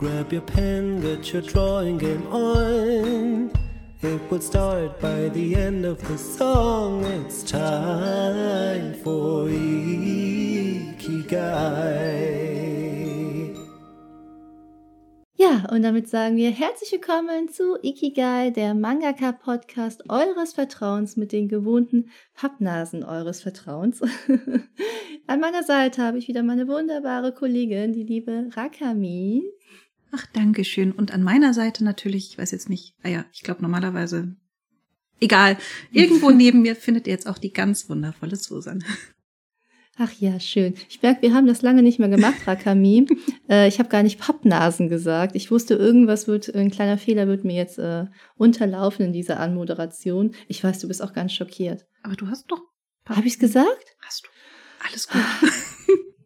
Grab your pen, get your drawing game on. It will start by the end of the song. It's time for Ikigai. Ja, und damit sagen wir herzlich willkommen zu Ikigai, der Mangaka-Podcast eures Vertrauens mit den gewohnten Pappnasen eures Vertrauens. An meiner Seite habe ich wieder meine wunderbare Kollegin, die liebe Rakami. Ach, danke schön. Und an meiner Seite natürlich, ich weiß jetzt nicht, ah ja, ich glaube normalerweise, egal, irgendwo neben mir findet ihr jetzt auch die ganz wundervolle Susan. Ach ja, schön. Ich merke, wir haben das lange nicht mehr gemacht, Rakami. äh, ich habe gar nicht Pappnasen gesagt. Ich wusste, irgendwas wird, ein kleiner Fehler wird mir jetzt äh, unterlaufen in dieser Anmoderation. Ich weiß, du bist auch ganz schockiert. Aber du hast doch. Habe ich es gesagt? Hast du. Alles gut.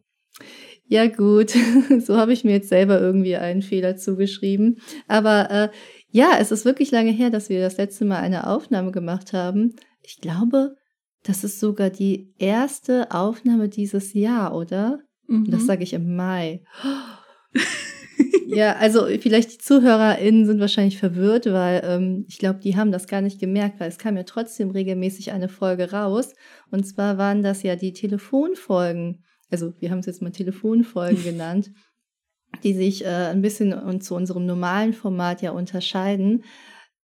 Ja, gut. so habe ich mir jetzt selber irgendwie einen Fehler zugeschrieben. Aber äh, ja, es ist wirklich lange her, dass wir das letzte Mal eine Aufnahme gemacht haben. Ich glaube, das ist sogar die erste Aufnahme dieses Jahr, oder? Mhm. Das sage ich im Mai. ja, also vielleicht die ZuhörerInnen sind wahrscheinlich verwirrt, weil ähm, ich glaube, die haben das gar nicht gemerkt, weil es kam ja trotzdem regelmäßig eine Folge raus. Und zwar waren das ja die Telefonfolgen also wir haben es jetzt mal Telefonfolgen genannt, die sich äh, ein bisschen und zu unserem normalen Format ja unterscheiden.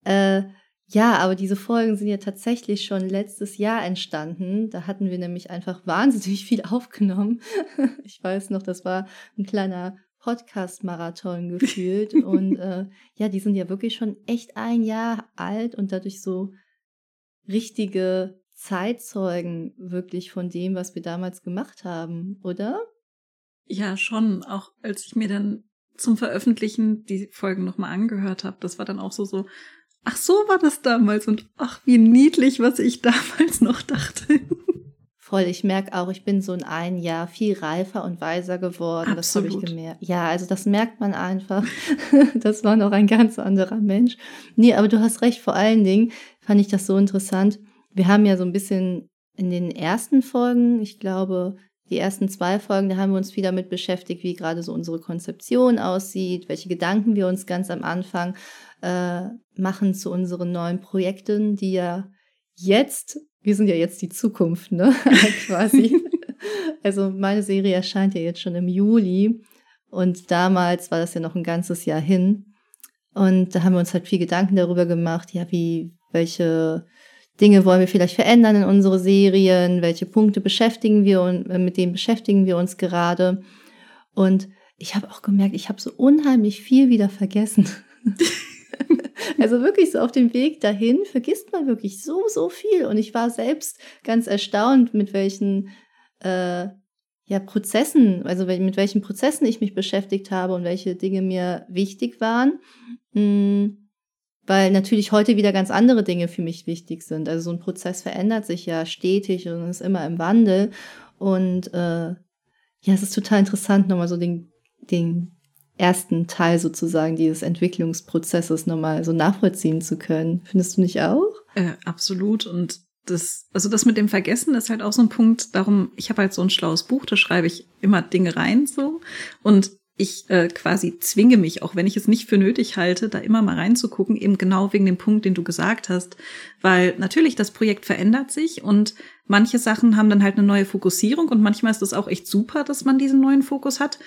Äh, ja, aber diese Folgen sind ja tatsächlich schon letztes Jahr entstanden. Da hatten wir nämlich einfach wahnsinnig viel aufgenommen. ich weiß noch, das war ein kleiner Podcast-Marathon gefühlt. und äh, ja, die sind ja wirklich schon echt ein Jahr alt und dadurch so richtige Zeitzeugen wirklich von dem, was wir damals gemacht haben, oder? Ja, schon. Auch als ich mir dann zum Veröffentlichen die Folgen nochmal angehört habe, das war dann auch so so, ach so war das damals und ach wie niedlich, was ich damals noch dachte. Voll, ich merke auch, ich bin so in ein Jahr viel reifer und weiser geworden. Absolut. Das habe ich gemerkt. Ja, also das merkt man einfach. das war noch ein ganz anderer Mensch. Nee, aber du hast recht, vor allen Dingen fand ich das so interessant wir haben ja so ein bisschen in den ersten Folgen, ich glaube, die ersten zwei Folgen, da haben wir uns viel damit beschäftigt, wie gerade so unsere Konzeption aussieht, welche Gedanken wir uns ganz am Anfang äh, machen zu unseren neuen Projekten, die ja jetzt, wir sind ja jetzt die Zukunft, ne? Quasi. also meine Serie erscheint ja jetzt schon im Juli und damals war das ja noch ein ganzes Jahr hin. Und da haben wir uns halt viel Gedanken darüber gemacht, ja, wie, welche Dinge wollen wir vielleicht verändern in unsere Serien, welche Punkte beschäftigen wir und äh, mit denen beschäftigen wir uns gerade. Und ich habe auch gemerkt, ich habe so unheimlich viel wieder vergessen. also wirklich so auf dem Weg dahin vergisst man wirklich so, so viel. Und ich war selbst ganz erstaunt, mit welchen äh, ja, Prozessen, also mit welchen Prozessen ich mich beschäftigt habe und welche Dinge mir wichtig waren. Hm weil natürlich heute wieder ganz andere Dinge für mich wichtig sind. Also so ein Prozess verändert sich ja stetig und ist immer im Wandel. Und äh, ja, es ist total interessant, nochmal so den, den ersten Teil sozusagen dieses Entwicklungsprozesses nochmal so nachvollziehen zu können. Findest du nicht auch? Äh, absolut. Und das, also das mit dem Vergessen ist halt auch so ein Punkt. Darum, ich habe halt so ein schlaues Buch, da schreibe ich immer Dinge rein so. Und ich äh, quasi zwinge mich, auch wenn ich es nicht für nötig halte, da immer mal reinzugucken, eben genau wegen dem Punkt, den du gesagt hast. Weil natürlich das Projekt verändert sich und manche Sachen haben dann halt eine neue Fokussierung und manchmal ist es auch echt super, dass man diesen neuen Fokus hat.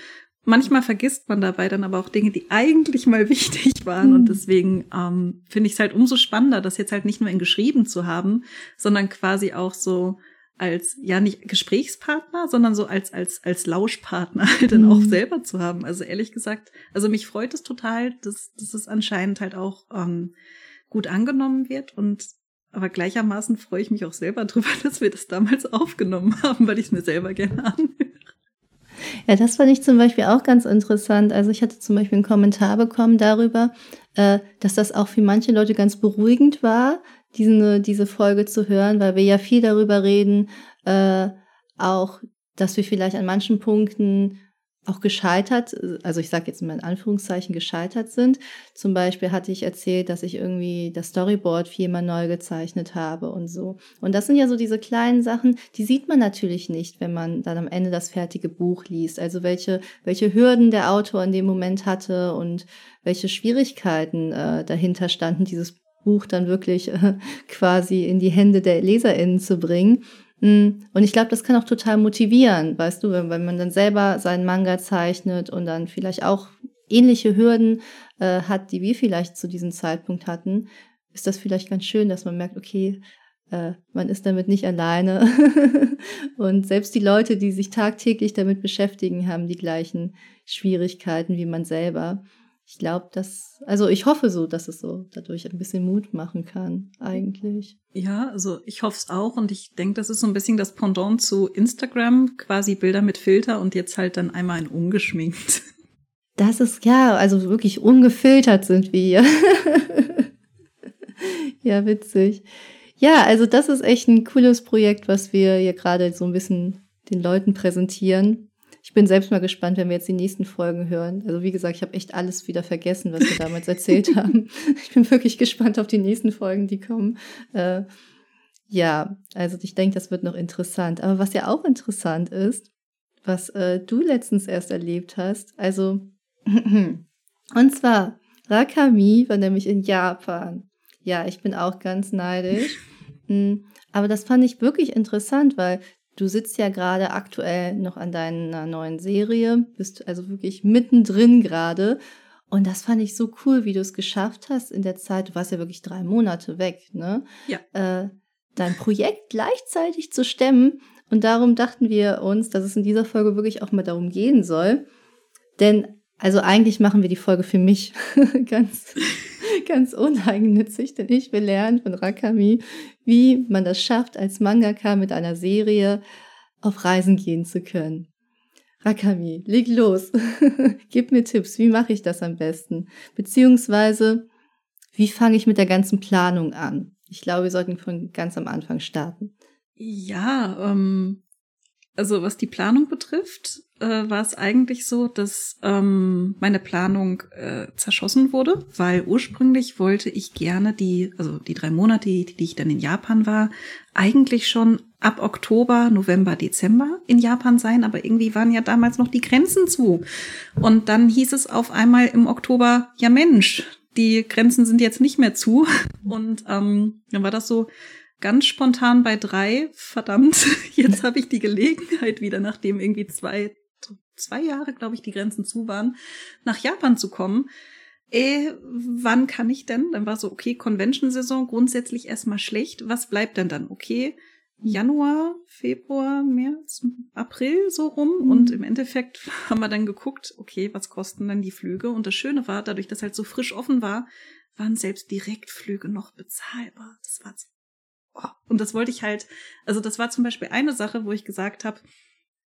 Manchmal vergisst man dabei dann aber auch Dinge, die eigentlich mal wichtig waren. Mhm. Und deswegen ähm, finde ich es halt umso spannender, das jetzt halt nicht nur in geschrieben zu haben, sondern quasi auch so als ja nicht Gesprächspartner, sondern so als als als Lauschpartner halt dann auch mhm. selber zu haben. Also ehrlich gesagt, also mich freut es total, dass, dass es anscheinend halt auch ähm, gut angenommen wird und aber gleichermaßen freue ich mich auch selber drüber, dass wir das damals aufgenommen haben, weil ich es mir selber gerne anhöre. Ja, das fand ich zum Beispiel auch ganz interessant. Also ich hatte zum Beispiel einen Kommentar bekommen darüber, äh, dass das auch für manche Leute ganz beruhigend war, diese, diese Folge zu hören, weil wir ja viel darüber reden, äh, auch, dass wir vielleicht an manchen Punkten auch gescheitert, also ich sage jetzt mal in Anführungszeichen gescheitert sind. Zum Beispiel hatte ich erzählt, dass ich irgendwie das Storyboard viermal neu gezeichnet habe und so. Und das sind ja so diese kleinen Sachen, die sieht man natürlich nicht, wenn man dann am Ende das fertige Buch liest. Also welche, welche Hürden der Autor in dem Moment hatte und welche Schwierigkeiten äh, dahinter standen, dieses Buch dann wirklich äh, quasi in die Hände der LeserInnen zu bringen. Mm, und ich glaube, das kann auch total motivieren, weißt du, wenn, wenn man dann selber seinen Manga zeichnet und dann vielleicht auch ähnliche Hürden äh, hat, die wir vielleicht zu diesem Zeitpunkt hatten, ist das vielleicht ganz schön, dass man merkt, okay, äh, man ist damit nicht alleine. und selbst die Leute, die sich tagtäglich damit beschäftigen, haben die gleichen Schwierigkeiten wie man selber ich glaube, dass, also ich hoffe so, dass es so dadurch ein bisschen Mut machen kann, eigentlich. Ja, also ich hoffe es auch und ich denke, das ist so ein bisschen das Pendant zu Instagram, quasi Bilder mit Filter und jetzt halt dann einmal ein ungeschminkt. Das ist ja, also wirklich ungefiltert sind wir hier. ja, witzig. Ja, also das ist echt ein cooles Projekt, was wir hier gerade so ein bisschen den Leuten präsentieren ich bin selbst mal gespannt, wenn wir jetzt die nächsten Folgen hören. Also wie gesagt, ich habe echt alles wieder vergessen, was wir damals erzählt haben. Ich bin wirklich gespannt auf die nächsten Folgen, die kommen. Äh, ja, also ich denke, das wird noch interessant. Aber was ja auch interessant ist, was äh, du letztens erst erlebt hast, also und zwar Rakami war nämlich in Japan. Ja, ich bin auch ganz neidisch. Hm, aber das fand ich wirklich interessant, weil Du sitzt ja gerade aktuell noch an deiner neuen Serie, bist also wirklich mittendrin gerade. Und das fand ich so cool, wie du es geschafft hast in der Zeit. Du warst ja wirklich drei Monate weg, ne? Ja. Äh, dein Projekt gleichzeitig zu stemmen. Und darum dachten wir uns, dass es in dieser Folge wirklich auch mal darum gehen soll. Denn, also eigentlich machen wir die Folge für mich ganz ganz uneigennützig, denn ich will lernen von Rakami, wie man das schafft, als Mangaka mit einer Serie auf Reisen gehen zu können. Rakami, leg los. Gib mir Tipps, wie mache ich das am besten? Beziehungsweise, wie fange ich mit der ganzen Planung an? Ich glaube, wir sollten von ganz am Anfang starten. Ja, ähm, also was die Planung betrifft, äh, war es eigentlich so, dass ähm, meine Planung äh, zerschossen wurde, weil ursprünglich wollte ich gerne die, also die drei Monate, die, die ich dann in Japan war, eigentlich schon ab Oktober, November, Dezember in Japan sein, aber irgendwie waren ja damals noch die Grenzen zu. Und dann hieß es auf einmal im Oktober, ja Mensch, die Grenzen sind jetzt nicht mehr zu. Und ähm, dann war das so, ganz spontan bei drei, verdammt, jetzt habe ich die Gelegenheit wieder, nachdem irgendwie zwei, zwei Jahre, glaube ich, die Grenzen zu waren, nach Japan zu kommen. Äh, wann kann ich denn? Dann war so, okay, Convention-Saison grundsätzlich erstmal schlecht. Was bleibt denn dann? Okay, Januar, Februar, März, April so rum. Mhm. Und im Endeffekt haben wir dann geguckt, okay, was kosten dann die Flüge? Und das Schöne war, dadurch, dass halt so frisch offen war, waren selbst Direktflüge noch bezahlbar. Das war Und das wollte ich halt, also das war zum Beispiel eine Sache, wo ich gesagt habe,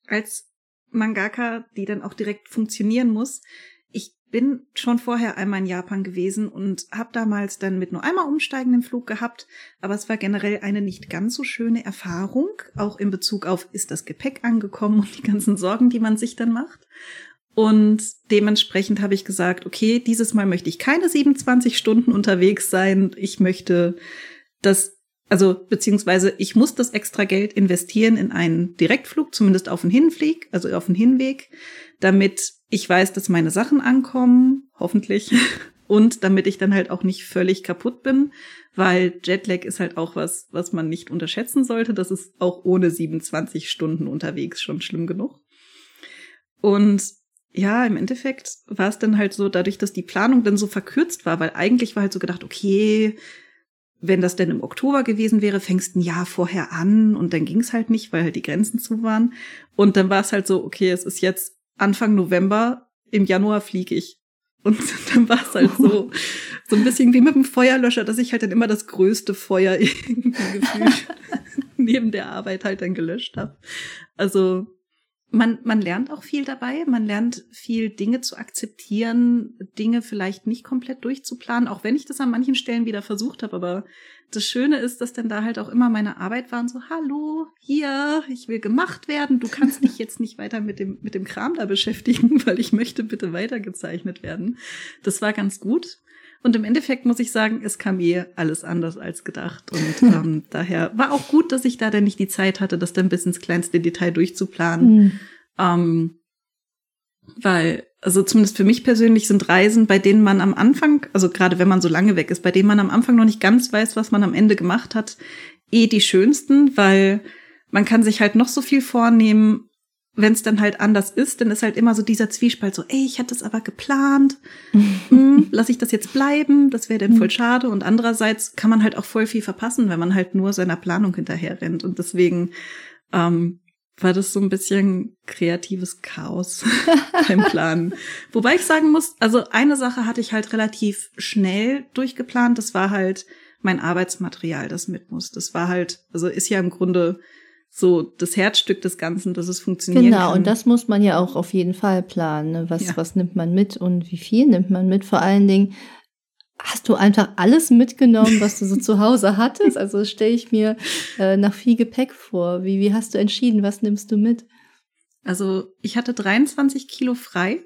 als Mangaka, die dann auch direkt funktionieren muss, ich bin schon vorher einmal in Japan gewesen und habe damals dann mit nur einmal umsteigenden Flug gehabt, aber es war generell eine nicht ganz so schöne Erfahrung, auch in Bezug auf, ist das Gepäck angekommen und die ganzen Sorgen, die man sich dann macht. Und dementsprechend habe ich gesagt, okay, dieses Mal möchte ich keine 27 Stunden unterwegs sein. Ich möchte das also beziehungsweise ich muss das extra Geld investieren in einen Direktflug, zumindest auf den Hinflieg, also auf den Hinweg, damit ich weiß, dass meine Sachen ankommen, hoffentlich, und damit ich dann halt auch nicht völlig kaputt bin, weil Jetlag ist halt auch was, was man nicht unterschätzen sollte. Das ist auch ohne 27 Stunden unterwegs schon schlimm genug. Und ja, im Endeffekt war es dann halt so, dadurch, dass die Planung dann so verkürzt war, weil eigentlich war halt so gedacht, okay, wenn das denn im Oktober gewesen wäre, fängst ein Jahr vorher an und dann ging es halt nicht, weil halt die Grenzen zu waren. Und dann war es halt so, okay, es ist jetzt Anfang November, im Januar fliege ich. Und dann war es halt so, so ein bisschen wie mit dem Feuerlöscher, dass ich halt dann immer das größte Feuer irgendwie gefühlt neben der Arbeit halt dann gelöscht habe. Also man, man lernt auch viel dabei. Man lernt viel Dinge zu akzeptieren, Dinge vielleicht nicht komplett durchzuplanen, auch wenn ich das an manchen Stellen wieder versucht habe. Aber das Schöne ist, dass dann da halt auch immer meine Arbeit war und so, hallo, hier, ich will gemacht werden. Du kannst dich jetzt nicht weiter mit dem, mit dem Kram da beschäftigen, weil ich möchte bitte weitergezeichnet werden. Das war ganz gut. Und im Endeffekt muss ich sagen, es kam mir alles anders als gedacht. Und ähm, daher war auch gut, dass ich da dann nicht die Zeit hatte, das dann bis ins kleinste Detail durchzuplanen. Mhm. Ähm, weil, also zumindest für mich persönlich sind Reisen, bei denen man am Anfang, also gerade wenn man so lange weg ist, bei denen man am Anfang noch nicht ganz weiß, was man am Ende gemacht hat, eh die schönsten, weil man kann sich halt noch so viel vornehmen wenn es dann halt anders ist, dann ist halt immer so dieser Zwiespalt so, ey, ich hatte es aber geplant, hm, lass ich das jetzt bleiben, das wäre dann voll schade. Und andererseits kann man halt auch voll viel verpassen, wenn man halt nur seiner Planung hinterher rennt. Und deswegen ähm, war das so ein bisschen kreatives Chaos beim Planen. Wobei ich sagen muss, also eine Sache hatte ich halt relativ schnell durchgeplant, das war halt mein Arbeitsmaterial, das mit muss. Das war halt, also ist ja im Grunde so das Herzstück des Ganzen, dass es funktioniert. Genau, kann. und das muss man ja auch auf jeden Fall planen. Ne? Was, ja. was nimmt man mit und wie viel nimmt man mit? Vor allen Dingen, hast du einfach alles mitgenommen, was du so zu Hause hattest? Also stelle ich mir äh, nach viel Gepäck vor. Wie, wie hast du entschieden, was nimmst du mit? Also ich hatte 23 Kilo frei.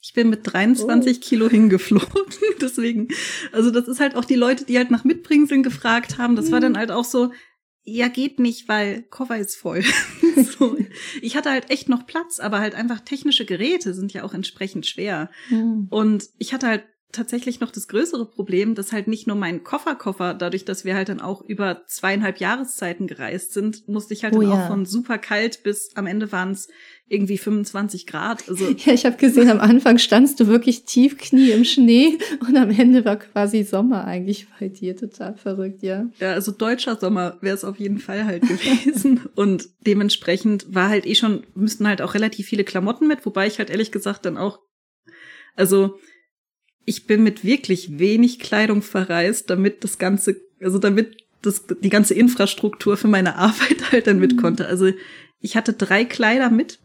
Ich bin mit 23 oh. Kilo hingeflogen. Deswegen, also das ist halt auch die Leute, die halt nach Mitbringseln gefragt haben. Das war mhm. dann halt auch so, ja, geht nicht, weil Koffer ist voll. so. Ich hatte halt echt noch Platz, aber halt einfach technische Geräte sind ja auch entsprechend schwer. Mhm. Und ich hatte halt tatsächlich noch das größere Problem, dass halt nicht nur mein Kofferkoffer, dadurch, dass wir halt dann auch über zweieinhalb Jahreszeiten gereist sind, musste ich halt oh, dann ja. auch von super kalt bis am Ende waren es irgendwie 25 Grad. Also ja, ich habe gesehen, am Anfang standst du wirklich tief Knie im Schnee und am Ende war quasi Sommer eigentlich bei dir. Total verrückt, ja. Ja, also deutscher Sommer wäre es auf jeden Fall halt gewesen. und dementsprechend war halt eh schon, müssten halt auch relativ viele Klamotten mit, wobei ich halt ehrlich gesagt dann auch, also ich bin mit wirklich wenig Kleidung verreist, damit das Ganze, also damit das, die ganze Infrastruktur für meine Arbeit halt dann mit mhm. konnte. Also ich hatte drei Kleider mit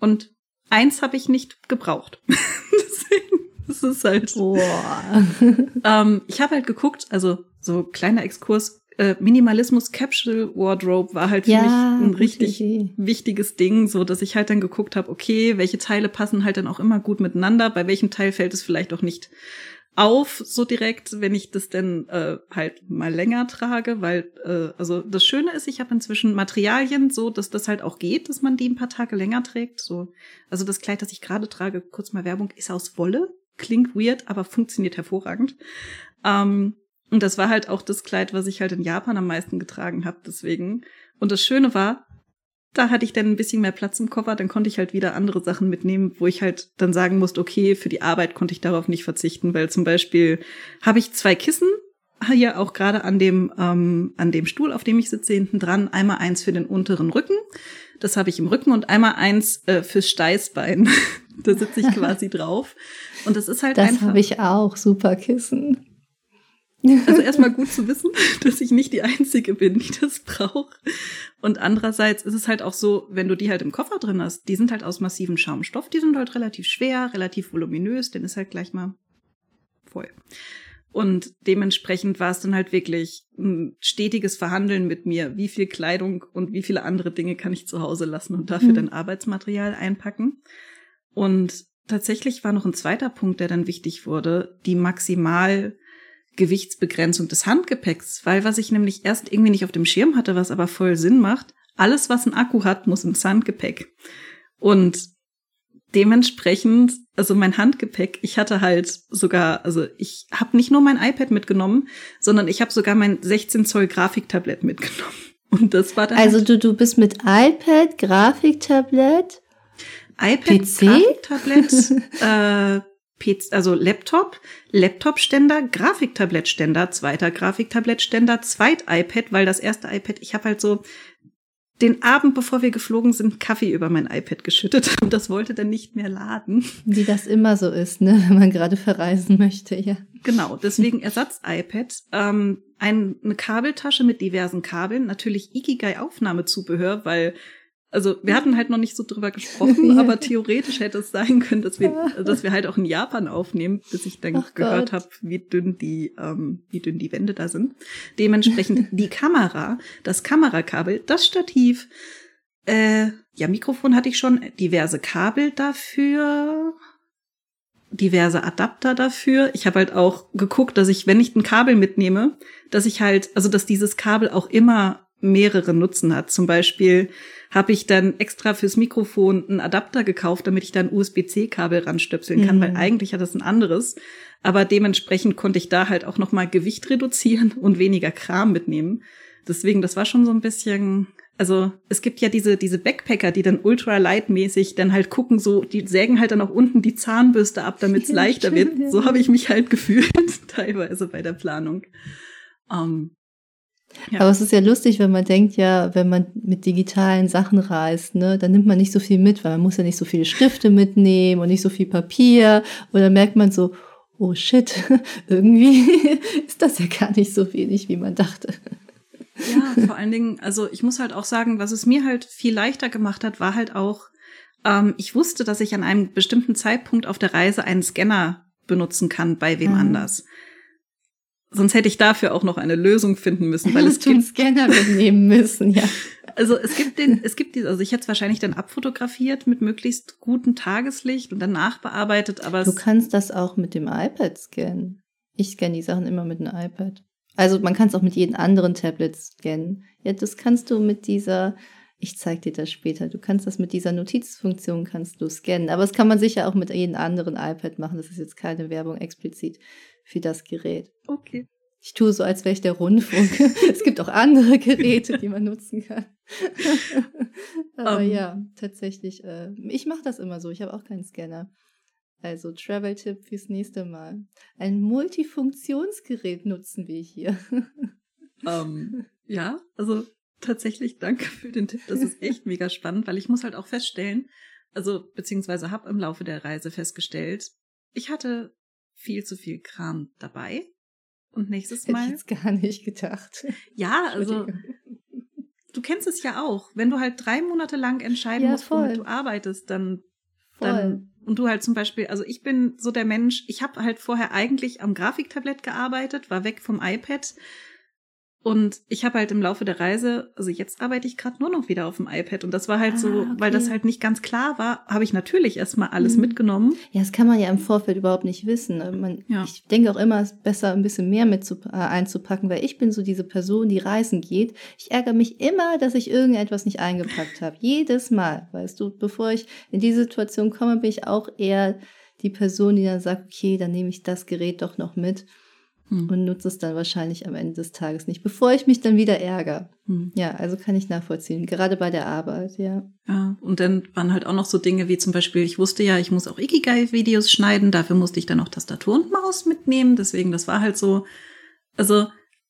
und eins habe ich nicht gebraucht. Deswegen, das ist halt. Boah. ähm, ich habe halt geguckt, also so kleiner Exkurs, äh, Minimalismus Capsule Wardrobe war halt für ja, mich ein richtig Idee. wichtiges Ding, so dass ich halt dann geguckt habe, okay, welche Teile passen halt dann auch immer gut miteinander, bei welchem Teil fällt es vielleicht auch nicht auf so direkt, wenn ich das denn äh, halt mal länger trage, weil äh, also das Schöne ist, ich habe inzwischen Materialien, so dass das halt auch geht, dass man die ein paar Tage länger trägt. So, also das Kleid, das ich gerade trage, kurz mal Werbung, ist aus Wolle, klingt weird, aber funktioniert hervorragend. Ähm, und das war halt auch das Kleid, was ich halt in Japan am meisten getragen habe, deswegen. Und das Schöne war, da hatte ich dann ein bisschen mehr Platz im Koffer, dann konnte ich halt wieder andere Sachen mitnehmen, wo ich halt dann sagen musste, okay, für die Arbeit konnte ich darauf nicht verzichten, weil zum Beispiel habe ich zwei Kissen, hier auch gerade an dem, ähm, an dem Stuhl, auf dem ich sitze, hinten dran, einmal eins für den unteren Rücken, das habe ich im Rücken und einmal eins äh, fürs Steißbein. da sitze ich quasi drauf. Und das ist halt das einfach. Das habe ich auch, super Kissen. Also erstmal gut zu wissen, dass ich nicht die Einzige bin, die das braucht. Und andererseits ist es halt auch so, wenn du die halt im Koffer drin hast, die sind halt aus massivem Schaumstoff, die sind halt relativ schwer, relativ voluminös, denn ist halt gleich mal voll. Und dementsprechend war es dann halt wirklich ein stetiges Verhandeln mit mir. Wie viel Kleidung und wie viele andere Dinge kann ich zu Hause lassen und dafür mhm. dann Arbeitsmaterial einpacken. Und tatsächlich war noch ein zweiter Punkt, der dann wichtig wurde, die maximal Gewichtsbegrenzung des Handgepäcks, weil was ich nämlich erst irgendwie nicht auf dem Schirm hatte, was aber voll Sinn macht, alles, was ein Akku hat, muss ins Handgepäck. Und dementsprechend, also mein Handgepäck, ich hatte halt sogar, also ich habe nicht nur mein iPad mitgenommen, sondern ich habe sogar mein 16 Zoll Grafiktablett mitgenommen. Und das war dann. Also halt du, du bist mit iPad, Grafiktablett, iPad, PC? Grafiktablett, äh, PC, also Laptop, Laptopständer, Grafiktablettständer, zweiter Grafiktablettständer, zweit iPad, weil das erste iPad, ich habe halt so den Abend, bevor wir geflogen sind, Kaffee über mein iPad geschüttet und das wollte dann nicht mehr laden. Wie das immer so ist, ne, wenn man gerade verreisen möchte, ja. Genau, deswegen Ersatz-iPad, ähm, ein, eine Kabeltasche mit diversen Kabeln, natürlich Ikigai-Aufnahmezubehör, weil also wir hatten halt noch nicht so drüber gesprochen, ja. aber theoretisch hätte es sein können, dass wir, dass wir halt auch in Japan aufnehmen, bis ich dann Ach gehört habe, wie dünn die, ähm, wie dünn die Wände da sind. Dementsprechend die Kamera, das Kamerakabel, das Stativ, äh, ja, Mikrofon hatte ich schon, diverse Kabel dafür, diverse Adapter dafür. Ich habe halt auch geguckt, dass ich, wenn ich ein Kabel mitnehme, dass ich halt, also dass dieses Kabel auch immer mehrere Nutzen hat. Zum Beispiel habe ich dann extra fürs Mikrofon einen Adapter gekauft, damit ich dann USB-C-Kabel ranstöpseln kann, mhm. weil eigentlich hat das ein anderes. Aber dementsprechend konnte ich da halt auch noch mal Gewicht reduzieren und weniger Kram mitnehmen. Deswegen, das war schon so ein bisschen, also es gibt ja diese, diese Backpacker, die dann ultralight-mäßig dann halt gucken, so, die sägen halt dann auch unten die Zahnbürste ab, damit es leichter wird. So habe ich mich halt gefühlt, teilweise bei der Planung. Um, ähm, ja. Aber es ist ja lustig, wenn man denkt, ja, wenn man mit digitalen Sachen reist, ne, dann nimmt man nicht so viel mit, weil man muss ja nicht so viele Stifte mitnehmen und nicht so viel Papier. Und dann merkt man so, oh shit, irgendwie ist das ja gar nicht so wenig, wie man dachte. Ja, vor allen Dingen, also ich muss halt auch sagen, was es mir halt viel leichter gemacht hat, war halt auch, ähm, ich wusste, dass ich an einem bestimmten Zeitpunkt auf der Reise einen Scanner benutzen kann bei wem mhm. anders. Sonst hätte ich dafür auch noch eine Lösung finden müssen, weil es den Scanner mitnehmen müssen, ja. Also es gibt den, es gibt die, also ich hätte es wahrscheinlich dann abfotografiert mit möglichst gutem Tageslicht und dann nachbearbeitet, aber du kannst das auch mit dem iPad scannen. Ich scanne die Sachen immer mit einem iPad. Also man kann es auch mit jedem anderen Tablet scannen. Ja, das kannst du mit dieser, ich zeig dir das später, du kannst das mit dieser Notizfunktion kannst du scannen. Aber das kann man sicher auch mit jedem anderen iPad machen. Das ist jetzt keine Werbung explizit für das Gerät. Okay. Ich tue so, als wäre ich der Rundfunk. es gibt auch andere Geräte, die man nutzen kann. Aber um. Ähm. ja, tatsächlich. Äh, ich mache das immer so. Ich habe auch keinen Scanner. Also Travel-Tipp fürs nächste Mal. Ein Multifunktionsgerät nutzen wir hier. um, ähm, ja, also tatsächlich danke für den Tipp. Das ist echt mega spannend, weil ich muss halt auch feststellen, also beziehungsweise habe im Laufe der Reise festgestellt, ich hatte viel zu viel Kram dabei. Und nächstes Mal. Hätte ich jetzt gar nicht gedacht. Ja, also. Du kennst es ja auch. Wenn du halt drei Monate lang entscheiden ja, musst, voll. womit du arbeitest, dann, dann und du halt zum Beispiel, also ich bin so der Mensch, ich habe halt vorher eigentlich am Grafiktablett gearbeitet, war weg vom iPad, und ich habe halt im Laufe der Reise, also jetzt arbeite ich gerade nur noch wieder auf dem iPad und das war halt ah, so, okay. weil das halt nicht ganz klar war, habe ich natürlich erstmal alles mhm. mitgenommen. Ja, das kann man ja im Vorfeld überhaupt nicht wissen. Ne? Man, ja. Ich denke auch immer, es ist besser, ein bisschen mehr mit zu, äh, einzupacken, weil ich bin so diese Person, die reisen geht. Ich ärgere mich immer, dass ich irgendetwas nicht eingepackt habe. Jedes Mal, weißt du, bevor ich in die Situation komme, bin ich auch eher die Person, die dann sagt, okay, dann nehme ich das Gerät doch noch mit hm. und nutze es dann wahrscheinlich am Ende des Tages nicht, bevor ich mich dann wieder ärgere. Hm. Ja, also kann ich nachvollziehen, gerade bei der Arbeit, ja. Ja, und dann waren halt auch noch so Dinge wie zum Beispiel, ich wusste ja, ich muss auch Ikigai-Videos schneiden, dafür musste ich dann auch Tastatur und Maus mitnehmen, deswegen, das war halt so, also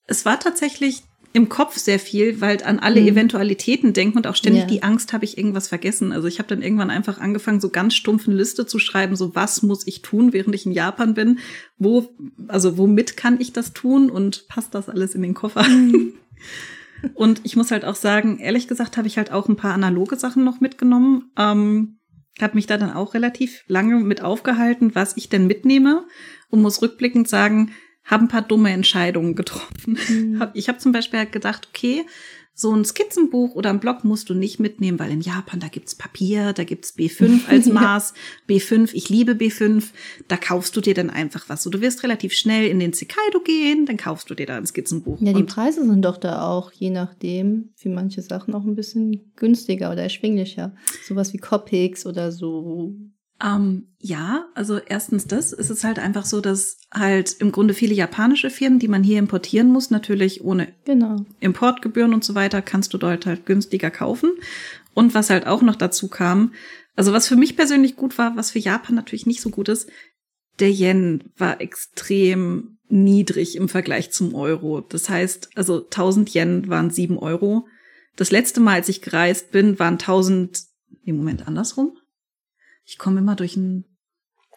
es war tatsächlich im Kopf sehr viel, weil an alle mhm. Eventualitäten denken und auch ständig ja. die Angst, habe ich irgendwas vergessen. Also ich habe dann irgendwann einfach angefangen, so ganz stumpfen Liste zu schreiben, so was muss ich tun, während ich in Japan bin, wo, also womit kann ich das tun und passt das alles in den Koffer? Mhm. und ich muss halt auch sagen, ehrlich gesagt, habe ich halt auch ein paar analoge Sachen noch mitgenommen. Ähm, habe mich da dann auch relativ lange mit aufgehalten, was ich denn mitnehme und muss rückblickend sagen, habe ein paar dumme Entscheidungen getroffen. Mhm. Ich habe zum Beispiel halt gedacht, okay, so ein Skizzenbuch oder ein Blog musst du nicht mitnehmen, weil in Japan, da gibt's Papier, da gibt's B5 als Maß, ja. B5, ich liebe B5, da kaufst du dir dann einfach was. So, du wirst relativ schnell in den Sekaido gehen, dann kaufst du dir da ein Skizzenbuch. Ja, die Preise sind doch da auch, je nachdem, für manche Sachen auch ein bisschen günstiger oder erschwinglicher. Sowas wie Copics oder so ähm, ja, also erstens das. Es ist halt einfach so, dass halt im Grunde viele japanische Firmen, die man hier importieren muss, natürlich ohne genau. Importgebühren und so weiter, kannst du dort halt günstiger kaufen. Und was halt auch noch dazu kam, also was für mich persönlich gut war, was für Japan natürlich nicht so gut ist, der Yen war extrem niedrig im Vergleich zum Euro. Das heißt, also 1000 Yen waren 7 Euro. Das letzte Mal, als ich gereist bin, waren 1000, im Moment andersrum. Ich komme immer durch ein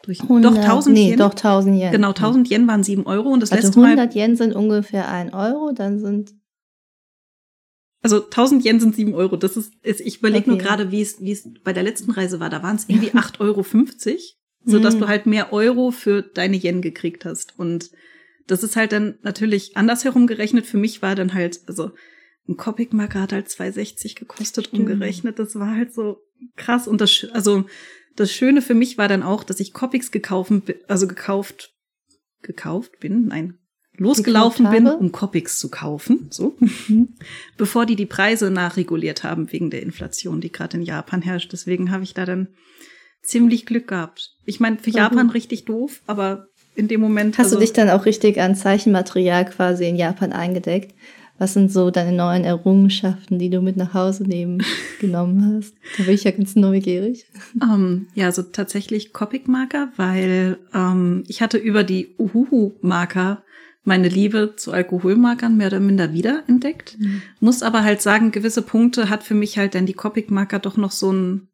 durch, 100, doch 1000 nee, Yen. Doch 1000 Yen. Genau, 1000 Yen waren 7 Euro und das also letzte 100 Mal. Yen sind ungefähr 1 Euro, dann sind Also 1000 Yen sind 7 Euro. Das ist, ist ich überlege okay. nur gerade, wie es, wie es bei der letzten Reise war. Da waren es irgendwie 8,50 Euro, so dass du halt mehr Euro für deine Yen gekriegt hast. Und das ist halt dann natürlich andersherum gerechnet. Für mich war dann halt, also ein Copic-Marker hat halt 2,60 gekostet Stimmt. umgerechnet. Das war halt so krass. Und das, also das Schöne für mich war dann auch, dass ich Copics gekauft, also gekauft, gekauft bin, nein, losgelaufen bin, um Copics zu kaufen, so, mhm. bevor die die Preise nachreguliert haben wegen der Inflation, die gerade in Japan herrscht. Deswegen habe ich da dann ziemlich Glück gehabt. Ich meine, für Japan richtig doof, aber in dem Moment. Hast also, du dich dann auch richtig an Zeichenmaterial quasi in Japan eingedeckt? Was sind so deine neuen Errungenschaften, die du mit nach Hause nehmen genommen hast? Da bin ich ja ganz neugierig. Um, ähm, ja, also tatsächlich Copic-Marker, weil um, ähm, ich hatte über die Uhuhu-Marker meine Liebe zu Alkoholmarkern mehr oder minder wiederentdeckt. Mhm. Muss aber halt sagen, gewisse Punkte hat für mich halt dann die Copic-Marker doch noch so einen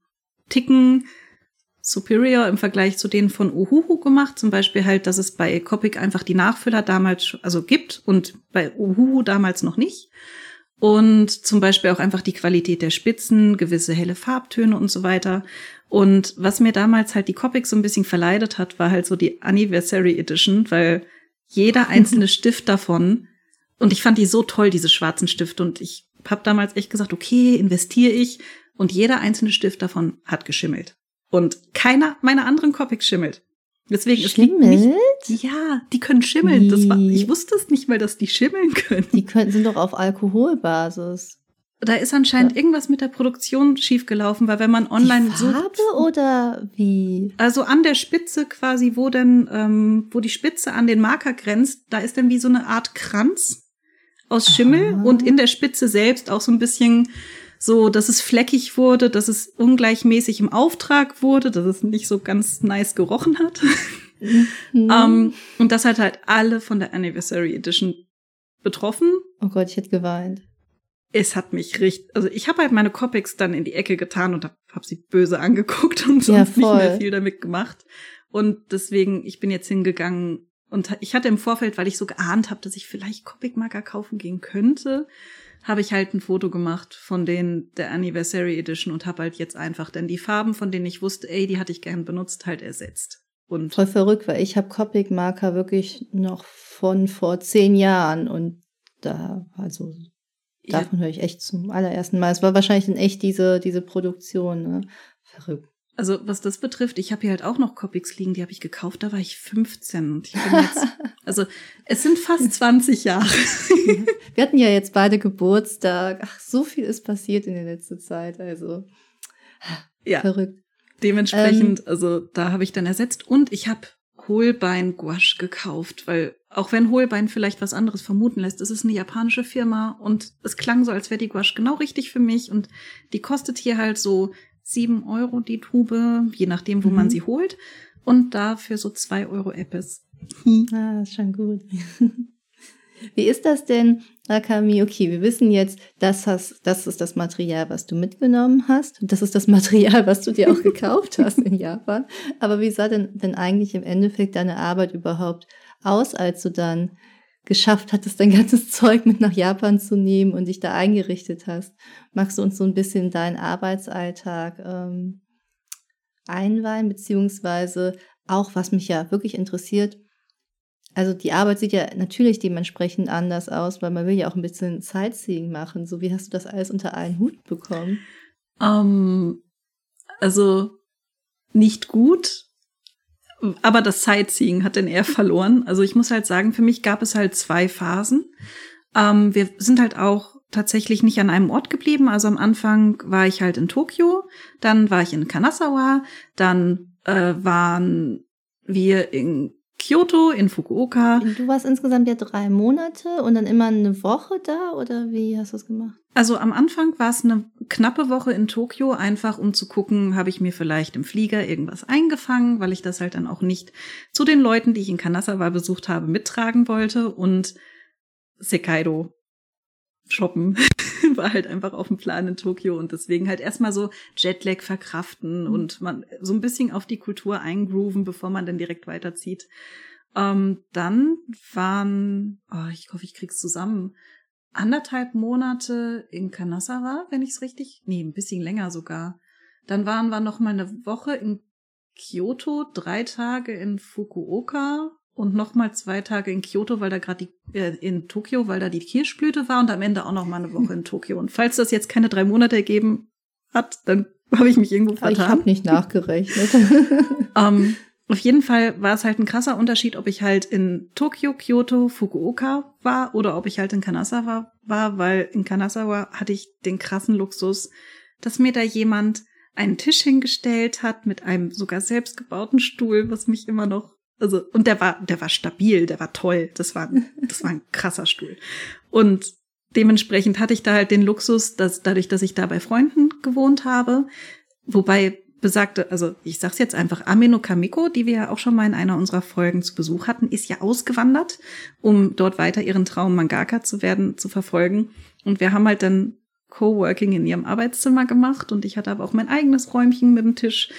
Ticken superior im Vergleich zu denen von Uhuhu gemacht. Zum Beispiel halt, dass es bei Copic einfach die Nachfüller damals, also gibt und bei Uhuhu damals noch nicht. Und zum Beispiel auch einfach die Qualität der Spitzen, gewisse helle Farbtöne und so weiter. Und was mir damals halt die Copic so ein bisschen verleidet hat, war halt so die Anniversary Edition, weil jeder einzelne Stift davon, und ich fand die so toll, diese schwarzen Stifte, und ich habe damals echt gesagt, okay, investiere ich, und jeder einzelne Stift davon hat geschimmelt. Und keiner meiner anderen Copics schimmelt. Deswegen schimmelt? nicht, ja, die können schimmeln. Das war, ich wusste es nicht mal, dass die schimmeln können. Die können, sind doch auf Alkoholbasis. Da ist anscheinend ja. irgendwas mit der Produktion schiefgelaufen, weil wenn man online die Farbe sucht, oder wie? Also an der Spitze quasi, wo denn, ähm, wo die Spitze an den Marker grenzt, da ist dann wie so eine Art Kranz aus Schimmel Aha. und in der Spitze selbst auch so ein bisschen so, dass es fleckig wurde, dass es ungleichmäßig im Auftrag wurde, dass es nicht so ganz nice gerochen hat. Mhm. um, ähm, und das hat halt alle von der Anniversary Edition betroffen. Oh Gott, ich hätte geweint. Es hat mich richtig, also ich habe halt meine Copics dann in die Ecke getan und habe hab sie böse angeguckt und sonst ja, nicht mehr viel damit gemacht. Und deswegen, ich bin jetzt hingegangen und ich hatte im Vorfeld, weil ich so geahnt habe, dass ich vielleicht Copic-Marker kaufen gehen könnte, habe ich halt ein Foto gemacht von denen der Anniversary Edition und habe halt jetzt einfach dann die Farben, von denen ich wusste, ey, die hatte ich gern benutzt, halt ersetzt. Und Voll verrückt, weil ich habe Copic-Marker wirklich noch von vor zehn Jahren und da, also davon ja. höre ich echt zum allerersten Mal. Es war wahrscheinlich in echt diese, diese Produktion, ne? Verrückt. Also was das betrifft, ich habe hier halt auch noch Copics liegen, die habe ich gekauft, da war ich 15 und ich bin jetzt, also es sind fast 20 Jahre. Wir hatten ja jetzt beide Geburtstag. Ach, so viel ist passiert in der letzten Zeit, also ja. verrückt. Dementsprechend, ähm, also da habe ich dann ersetzt und ich habe Hohlbein Gouache gekauft, weil auch wenn Hohlbein vielleicht was anderes vermuten lässt, es ist eine japanische Firma und es klang so, als wäre die Gouache genau richtig für mich und die kostet hier halt so sieben Euro die Tube, je nachdem, wo mhm. man sie holt. Und dafür so zwei Euro Appes. Ah, ist schon gut. Wie ist das denn, Akami? Okay, wir wissen jetzt, das, hast, das ist das Material, was du mitgenommen hast. Das ist das Material, was du dir auch gekauft hast in Japan. Aber wie sah denn, denn eigentlich im Endeffekt deine Arbeit überhaupt aus, als du dann geschafft hattest, dein ganzes Zeug mit nach Japan zu nehmen und dich da eingerichtet hast. Magst du uns so ein bisschen deinen Arbeitsalltag ähm, einweihen, beziehungsweise auch, was mich ja wirklich interessiert, also die Arbeit sieht ja natürlich dementsprechend anders aus, weil man will ja auch ein bisschen Sightseeing machen. So wie hast du das alles unter einen Hut bekommen? Ähm, also nicht gut, aber das Sightseeing hat dann eher verloren. Also ich muss halt sagen, für mich gab es halt zwei Phasen. Ähm, wir sind halt auch tatsächlich nicht an einem Ort geblieben. Also am Anfang war ich halt in Tokio, dann war ich in Kanazawa, dann äh, waren wir in Kyoto, in Fukuoka. Du warst insgesamt ja drei Monate und dann immer eine Woche da oder wie hast du das gemacht? Also am Anfang war es eine knappe Woche in Tokio, einfach um zu gucken, habe ich mir vielleicht im Flieger irgendwas eingefangen, weil ich das halt dann auch nicht zu den Leuten, die ich in Kanazawa besucht habe, mittragen wollte und Sekaido shoppen war halt einfach auf dem Plan in Tokio und deswegen halt erstmal so Jetlag verkraften mhm. und man so ein bisschen auf die Kultur eingrooven, bevor man dann direkt weiterzieht. Ähm, dann waren, oh, ich hoffe, ich krieg's zusammen, anderthalb Monate in Kanazawa, wenn ich es richtig, nee, ein bisschen länger sogar. Dann waren wir noch mal eine Woche in Kyoto, drei Tage in Fukuoka und noch mal zwei Tage in Kyoto, weil da gerade die äh, in Tokio, weil da die Kirschblüte war und am Ende auch noch mal eine Woche in Tokio. Und falls das jetzt keine drei Monate ergeben hat, dann habe ich mich irgendwo vertan. Ich habe nicht nachgerechnet. um, ähm, auf jeden Fall war es halt ein krasser Unterschied, ob ich halt in Tokio, Kyoto, Fukuoka war oder ob ich halt in Kanazawa war, weil in Kanazawa hatte ich den krassen Luxus, dass mir da jemand einen Tisch hingestellt hat mit einem sogar selbstgebauten Stuhl, was mich immer noch, also, und der war, der war stabil, der war toll, das war, das war ein krasser Stuhl. Und dementsprechend hatte ich da halt den Luxus, dass dadurch, dass ich da bei Freunden gewohnt habe, wobei besagte, also ich sag's jetzt einfach, Amino Kamiko, die wir ja auch schon mal in einer unserer Folgen zu Besuch hatten, ist ja ausgewandert, um dort weiter ihren Traum Mangaka zu werden, zu verfolgen. Und wir haben halt dann Coworking in ihrem Arbeitszimmer gemacht und ich hatte aber auch mein eigenes Räumchen mit dem Tisch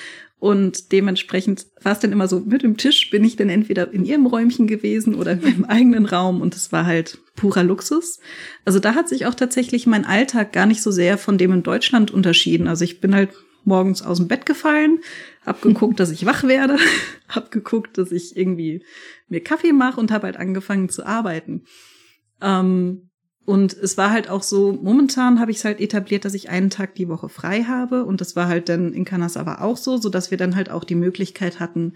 und dementsprechend war es dann immer so, mit dem Tisch bin ich dann entweder in ihrem Räumchen gewesen oder in meinem eigenen Raum und es war halt purer Luxus. Also da hat sich auch tatsächlich mein Alltag gar nicht so sehr von dem in Deutschland unterschieden. Also ich bin halt morgens aus dem Bett gefallen, hab geguckt, dass ich wach werde, hab geguckt, dass ich irgendwie mir Kaffee mache und habe halt angefangen zu arbeiten. Ähm, und es war halt auch so, momentan habe ich es halt etabliert, dass ich einen Tag die Woche frei habe. Und das war halt dann in Kanazawa auch so, so dass wir dann halt auch die Möglichkeit hatten,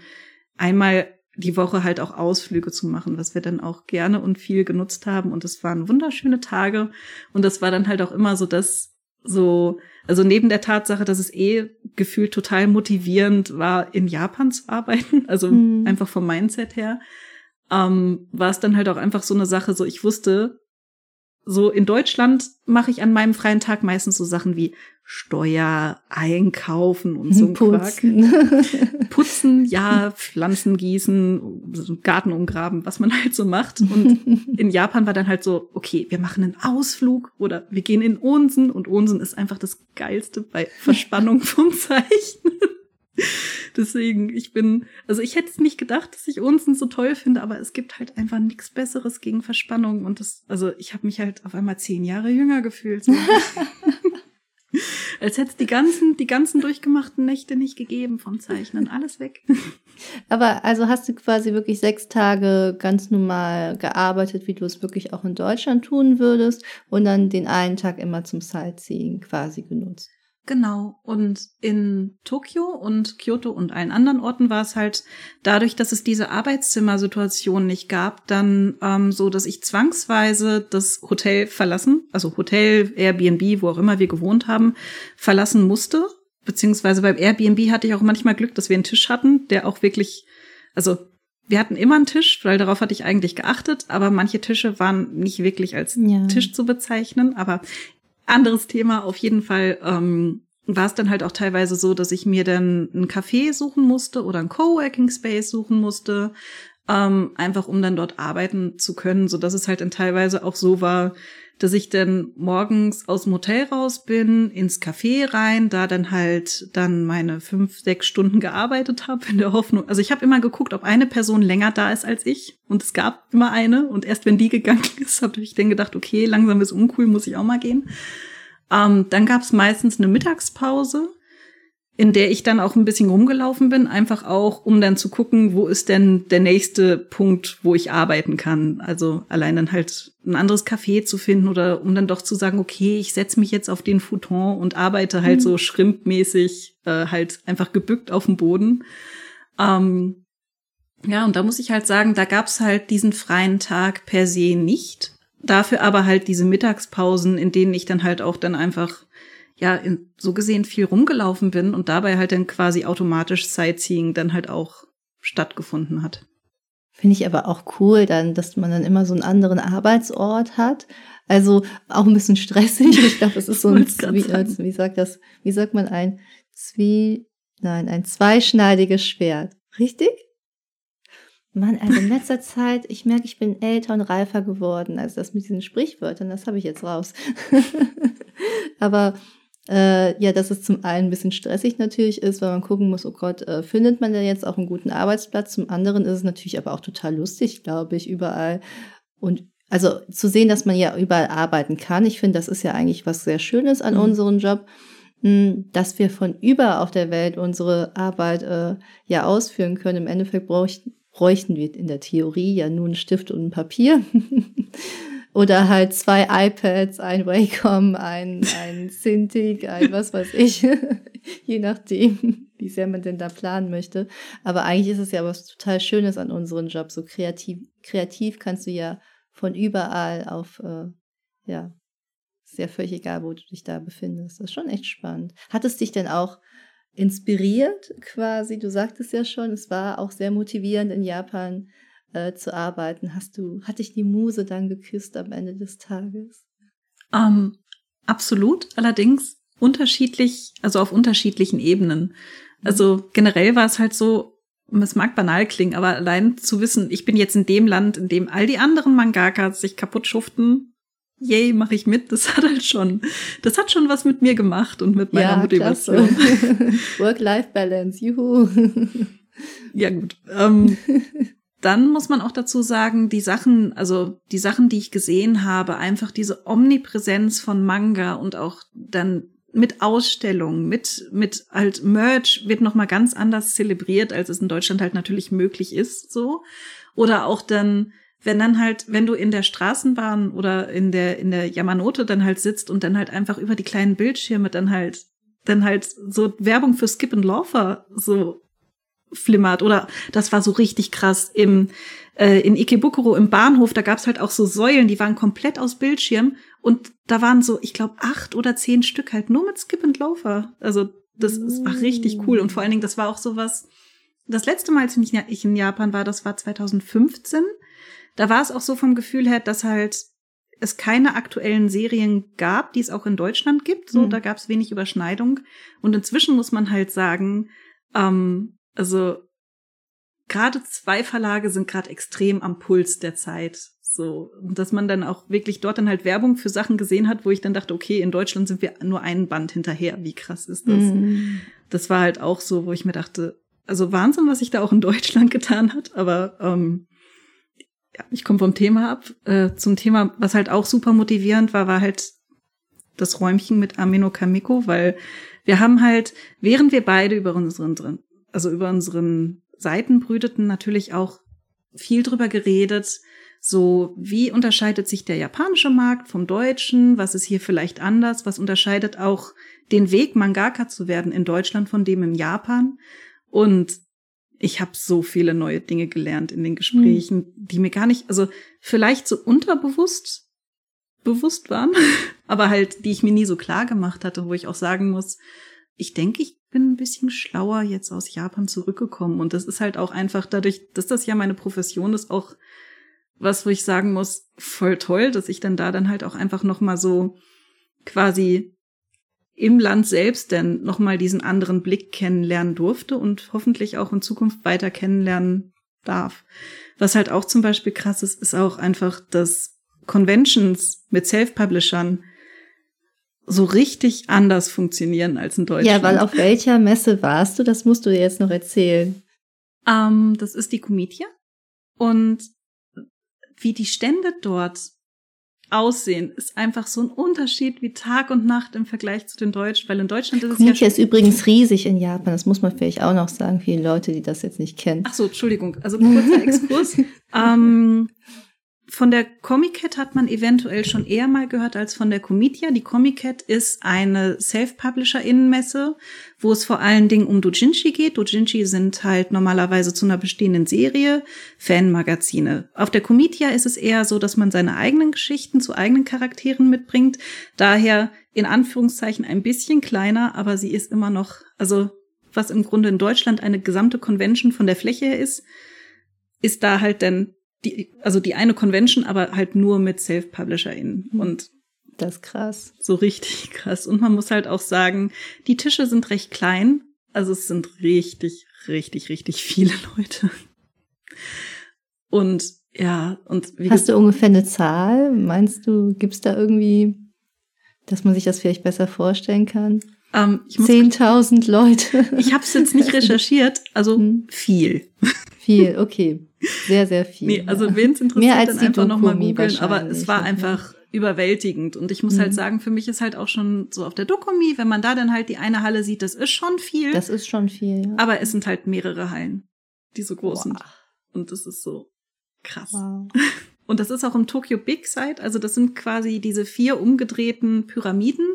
einmal die Woche halt auch Ausflüge zu machen, was wir dann auch gerne und viel genutzt haben. Und es waren wunderschöne Tage. Und das war dann halt auch immer so, dass so, also neben der Tatsache, dass es eh gefühlt total motivierend war, in Japan zu arbeiten, also mhm. einfach vom Mindset her, ähm, war es dann halt auch einfach so eine Sache, so ich wusste, so in Deutschland mache ich an meinem freien Tag meistens so Sachen wie Steuer, Einkaufen und so Putzen. Quark. Putzen, ja, Pflanzen gießen, Garten umgraben, was man halt so macht. Und in Japan war dann halt so, okay, wir machen einen Ausflug oder wir gehen in Onsen und Onsen ist einfach das geilste bei Verspannung vom Zeichnen. Deswegen, ich bin, also ich hätte es nicht gedacht, dass ich Unsen so toll finde, aber es gibt halt einfach nichts Besseres gegen Verspannung. Und das, also ich habe mich halt auf einmal zehn Jahre jünger gefühlt. So. Als hätte es die ganzen, die ganzen durchgemachten Nächte nicht gegeben vom Zeichnen. Alles weg. Aber also hast du quasi wirklich sechs Tage ganz normal gearbeitet, wie du es wirklich auch in Deutschland tun würdest, und dann den einen Tag immer zum Sightseeing quasi genutzt. Genau. Und in Tokio und Kyoto und allen anderen Orten war es halt dadurch, dass es diese Arbeitszimmersituation nicht gab, dann ähm, so, dass ich zwangsweise das Hotel verlassen, also Hotel, Airbnb, wo auch immer wir gewohnt haben, verlassen musste. Beziehungsweise beim Airbnb hatte ich auch manchmal Glück, dass wir einen Tisch hatten, der auch wirklich, also wir hatten immer einen Tisch, weil darauf hatte ich eigentlich geachtet, aber manche Tische waren nicht wirklich als ja. Tisch zu bezeichnen. Aber anderes Thema auf jeden Fall. Ähm, war es dann halt auch teilweise so, dass ich mir dann ein Café suchen musste oder ein Coworking Space suchen musste, ähm, einfach um dann dort arbeiten zu können, so dass es halt dann teilweise auch so war, dass ich dann morgens aus dem Hotel raus bin, ins Café rein, da dann halt dann meine fünf, sechs Stunden gearbeitet habe in der Hoffnung. Also ich habe immer geguckt, ob eine Person länger da ist als ich. Und es gab immer eine. Und erst wenn die gegangen ist, habe ich dann gedacht, okay, langsam ist uncool, muss ich auch mal gehen. Ähm, dann gab es meistens eine Mittagspause in der ich dann auch ein bisschen rumgelaufen bin, einfach auch, um dann zu gucken, wo ist denn der nächste Punkt, wo ich arbeiten kann. Also allein dann halt ein anderes Café zu finden oder um dann doch zu sagen, okay, ich setze mich jetzt auf den Futon und arbeite halt mhm. so schrimpmäßig, äh, halt einfach gebückt auf dem Boden. Ähm, ja, und da muss ich halt sagen, da gab's halt diesen freien Tag per se nicht. Dafür aber halt diese Mittagspausen, in denen ich dann halt auch dann einfach ja in, so gesehen viel rumgelaufen bin und dabei halt dann quasi automatisch Sightseeing dann halt auch stattgefunden hat. Finde ich aber auch cool, dann, dass man dann immer so einen anderen Arbeitsort hat. Also auch ein bisschen stressig. Ich glaube, es ist so ein, wie, wie sagt das, wie sagt man ein Zwie, nein, ein zweischneidiges Schwert. Richtig? Mann, also in letzter Zeit, ich merke, ich bin älter und reifer geworden. Also das mit diesen Sprichwörtern, das habe ich jetzt raus. Aber äh, ja, dass es zum einen ein bisschen stressig natürlich ist, weil man gucken muss, oh Gott, äh, findet man denn jetzt auch einen guten Arbeitsplatz? Zum anderen ist es natürlich aber auch total lustig, glaube ich, überall. Und also zu sehen, dass man ja überall arbeiten kann. Ich finde, das ist ja eigentlich was sehr Schönes an mhm. unserem Job, hm, dass wir von überall auf der Welt unsere Arbeit äh, ja ausführen können. Im Endeffekt bräuchten, bräuchten wir in der Theorie ja nur einen Stift und ein Papier. Oder halt zwei iPads, ein Wacom, ein, ein Cintiq, ein was weiß ich. Je nachdem, wie sehr man denn da planen möchte. Aber eigentlich ist es ja was total Schönes an unserem Job. So kreativ, kreativ kannst du ja von überall auf, äh, ja, ist ja völlig egal, wo du dich da befindest. Das ist schon echt spannend. Hat es dich denn auch inspiriert quasi? Du sagtest ja schon, es war auch sehr motivierend in Japan äh, zu arbeiten. Hast du, hat dich die Muse dann geküsst am Ende des Tages? Ähm, absolut, allerdings unterschiedlich, also auf unterschiedlichen Ebenen. Also generell war es halt so, es mag banal klingen, aber allein zu wissen, ich bin jetzt in dem Land, in dem all die anderen Mangakas sich kaputt schuften, yay, mache ich mit, das hat halt schon, das hat schon was mit mir gemacht und mit meiner ja, Motivation. Work-Life-Balance, juhu. ja, gut. Ähm, dann muss man auch dazu sagen, die Sachen, also die Sachen, die ich gesehen habe, einfach diese Omnipräsenz von Manga und auch dann mit Ausstellungen, mit, mit halt Merch wird nochmal ganz anders zelebriert, als es in Deutschland halt natürlich möglich ist, so. Oder auch dann, wenn dann halt, wenn du in der Straßenbahn oder in der, in der Yamanote dann halt sitzt und dann halt einfach über die kleinen Bildschirme dann halt, dann halt so Werbung für Skip and Laufer so flimmert oder das war so richtig krass im äh, in Ikebukuro im Bahnhof, da gab's halt auch so Säulen, die waren komplett aus Bildschirm und da waren so, ich glaube, acht oder zehn Stück halt nur mit Skip and Laufer. Also das, das war richtig cool und vor allen Dingen, das war auch so was. Das letzte Mal, als ich in Japan war, das war 2015. Da war es auch so vom Gefühl her, dass halt es keine aktuellen Serien gab, die es auch in Deutschland gibt. So, mhm. da gab es wenig Überschneidung. Und inzwischen muss man halt sagen, ähm, also gerade zwei Verlage sind gerade extrem am Puls der Zeit. So, dass man dann auch wirklich dort dann halt Werbung für Sachen gesehen hat, wo ich dann dachte, okay, in Deutschland sind wir nur einen Band hinterher. Wie krass ist das? Mhm. Das war halt auch so, wo ich mir dachte, also Wahnsinn, was sich da auch in Deutschland getan hat, aber ähm, ja, ich komme vom Thema ab. Äh, zum Thema, was halt auch super motivierend war, war halt das Räumchen mit Amino Kamiko, weil wir haben halt, während wir beide über unseren also über unseren Seiten brüteten, natürlich auch viel drüber geredet, so wie unterscheidet sich der japanische Markt vom deutschen, was ist hier vielleicht anders, was unterscheidet auch den Weg, Mangaka zu werden in Deutschland von dem in Japan. Und ich habe so viele neue Dinge gelernt in den Gesprächen, mhm. die mir gar nicht, also vielleicht so unterbewusst bewusst waren, aber halt, die ich mir nie so klar gemacht hatte, wo ich auch sagen muss, ich denke, ich bin ein bisschen schlauer jetzt aus Japan zurückgekommen. Und das ist halt auch einfach dadurch, dass das ja meine Profession ist, auch was, wo ich sagen muss, voll toll, dass ich dann da dann halt auch einfach noch mal so quasi im Land selbst denn noch mal diesen anderen Blick kennenlernen durfte und hoffentlich auch in Zukunft weiter kennenlernen darf. Was halt auch zum Beispiel krass ist, ist auch einfach, dass Conventions mit Self-Publishern so richtig anders funktionieren als in Deutschland. Ja, weil auf welcher Messe warst du? Das musst du jetzt noch erzählen. Ähm, das ist die Comitia. Und wie die Stände dort aussehen, ist einfach so ein Unterschied wie Tag und Nacht im Vergleich zu den Deutschen, weil in Deutschland ist es Comitia ja ist übrigens riesig in Japan, das muss man vielleicht auch noch sagen, viele Leute, die das jetzt nicht kennen. Ach so, Entschuldigung, also kurzer Exkurs. ähm, von der Comic-Cat hat man eventuell schon eher mal gehört als von der Comitia. Die Comic-Cat ist eine Self-Publisher-Innenmesse, wo es vor allen Dingen um Dojinshi geht. Dojinshi sind halt normalerweise zu einer bestehenden Serie Fanmagazine. Auf der Comitia ist es eher so, dass man seine eigenen Geschichten zu eigenen Charakteren mitbringt. Daher in Anführungszeichen ein bisschen kleiner, aber sie ist immer noch, also was im Grunde in Deutschland eine gesamte Convention von der Fläche her ist, ist da halt dann die, also die eine Convention, aber halt nur mit Self-PublisherInnen. Mhm. Und das ist krass. So richtig krass. Und man muss halt auch sagen, die Tische sind recht klein. Also es sind richtig, richtig, richtig viele Leute. Und ja, und wie Hast du ungefähr eine Zahl? Meinst du, gibt's da irgendwie, dass man sich das vielleicht besser vorstellen kann? Ähm, 10.000 Leute. Ich habe es jetzt nicht recherchiert, also hm. viel. Viel, okay. Sehr, sehr viel. Nee, also wen es interessiert, Mehr dann einfach nochmal googeln. Aber es war einfach überwältigend. Und ich muss halt mhm. halt sagen, für mich ist halt auch schon so auf der Dokumi, wenn man da dann halt die eine Halle sieht, das ist schon viel. Das ist schon viel, ja. Aber es sind halt mehrere Hallen, die so groß Boah. sind. Und das ist so krass. Wow. Und das ist auch im Tokyo Big Site. Also das sind quasi diese vier umgedrehten Pyramiden,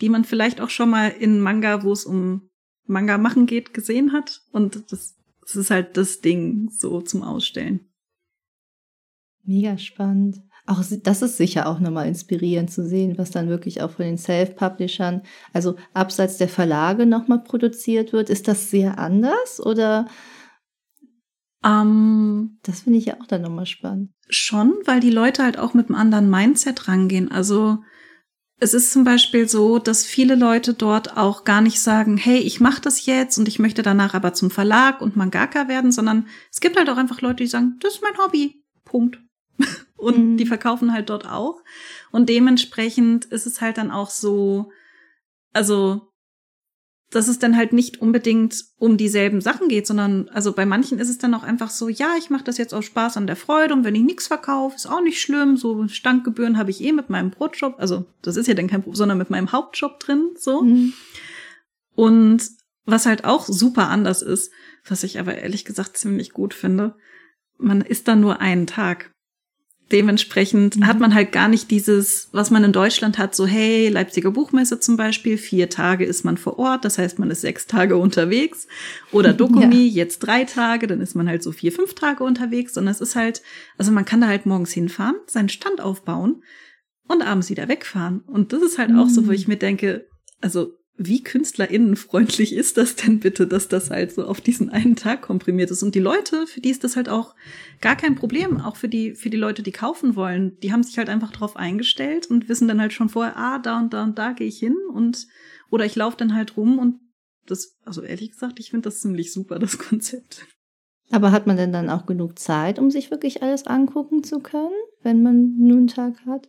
die man vielleicht auch schon mal in Manga, wo es um Manga machen geht, gesehen hat. Und das, das ist halt das Ding so zum Ausstellen. Mega spannend. Auch das ist sicher auch nochmal inspirierend zu sehen, was dann wirklich auch von den Self-Publishern, also abseits der Verlage nochmal produziert wird. Ist das sehr anders oder? Ähm, das finde ich ja auch dann nochmal spannend. Schon, weil die Leute halt auch mit einem anderen Mindset rangehen. Also es ist zum Beispiel so, dass viele Leute dort auch gar nicht sagen, hey, ich mache das jetzt und ich möchte danach aber zum Verlag und Mangaka werden, sondern es gibt halt auch einfach Leute, die sagen, das ist mein Hobby. Punkt. und mhm. die verkaufen halt dort auch. Und dementsprechend ist es halt dann auch so, also, dass es dann halt nicht unbedingt um dieselben Sachen geht, sondern also bei manchen ist es dann auch einfach so, ja, ich mache das jetzt aus Spaß an der Freude und wenn ich nichts verkaufe, ist auch nicht schlimm. So Stankgebühren habe ich eh mit meinem Brotjob, also das ist ja dann kein Problem, sondern mit meinem Hauptjob drin, so. Mhm. Und was halt auch super anders ist, was ich aber ehrlich gesagt ziemlich gut finde, man ist dann nur einen Tag. Dementsprechend mhm. hat man halt gar nicht dieses, was man in Deutschland hat, so hey, Leipziger Buchmesse zum Beispiel, vier Tage ist man vor Ort, das heißt, man ist sechs Tage unterwegs. Oder Dokumi, ja. jetzt drei Tage, dann ist man halt so vier, fünf Tage unterwegs. Und es ist halt, also man kann da halt morgens hinfahren, seinen Stand aufbauen und abends wieder wegfahren. Und das ist halt mhm. auch so, wo mhm. ich mir denke, also wie künstlerinnenfreundlich ist das denn bitte, dass das halt so auf diesen einen Tag komprimiert ist? Und die Leute, für die ist das halt auch gar kein Problem, auch für die, für die Leute, die kaufen wollen, die haben sich halt einfach drauf eingestellt und wissen dann halt schon vorher, ah, da und da und da gehe ich hin und, oder ich laufe dann halt rum und das, also ehrlich gesagt, ich finde das ziemlich super, das Konzept. Aber hat man denn dann auch genug Zeit, um sich wirklich alles angucken zu können, wenn man nur einen Tag hat?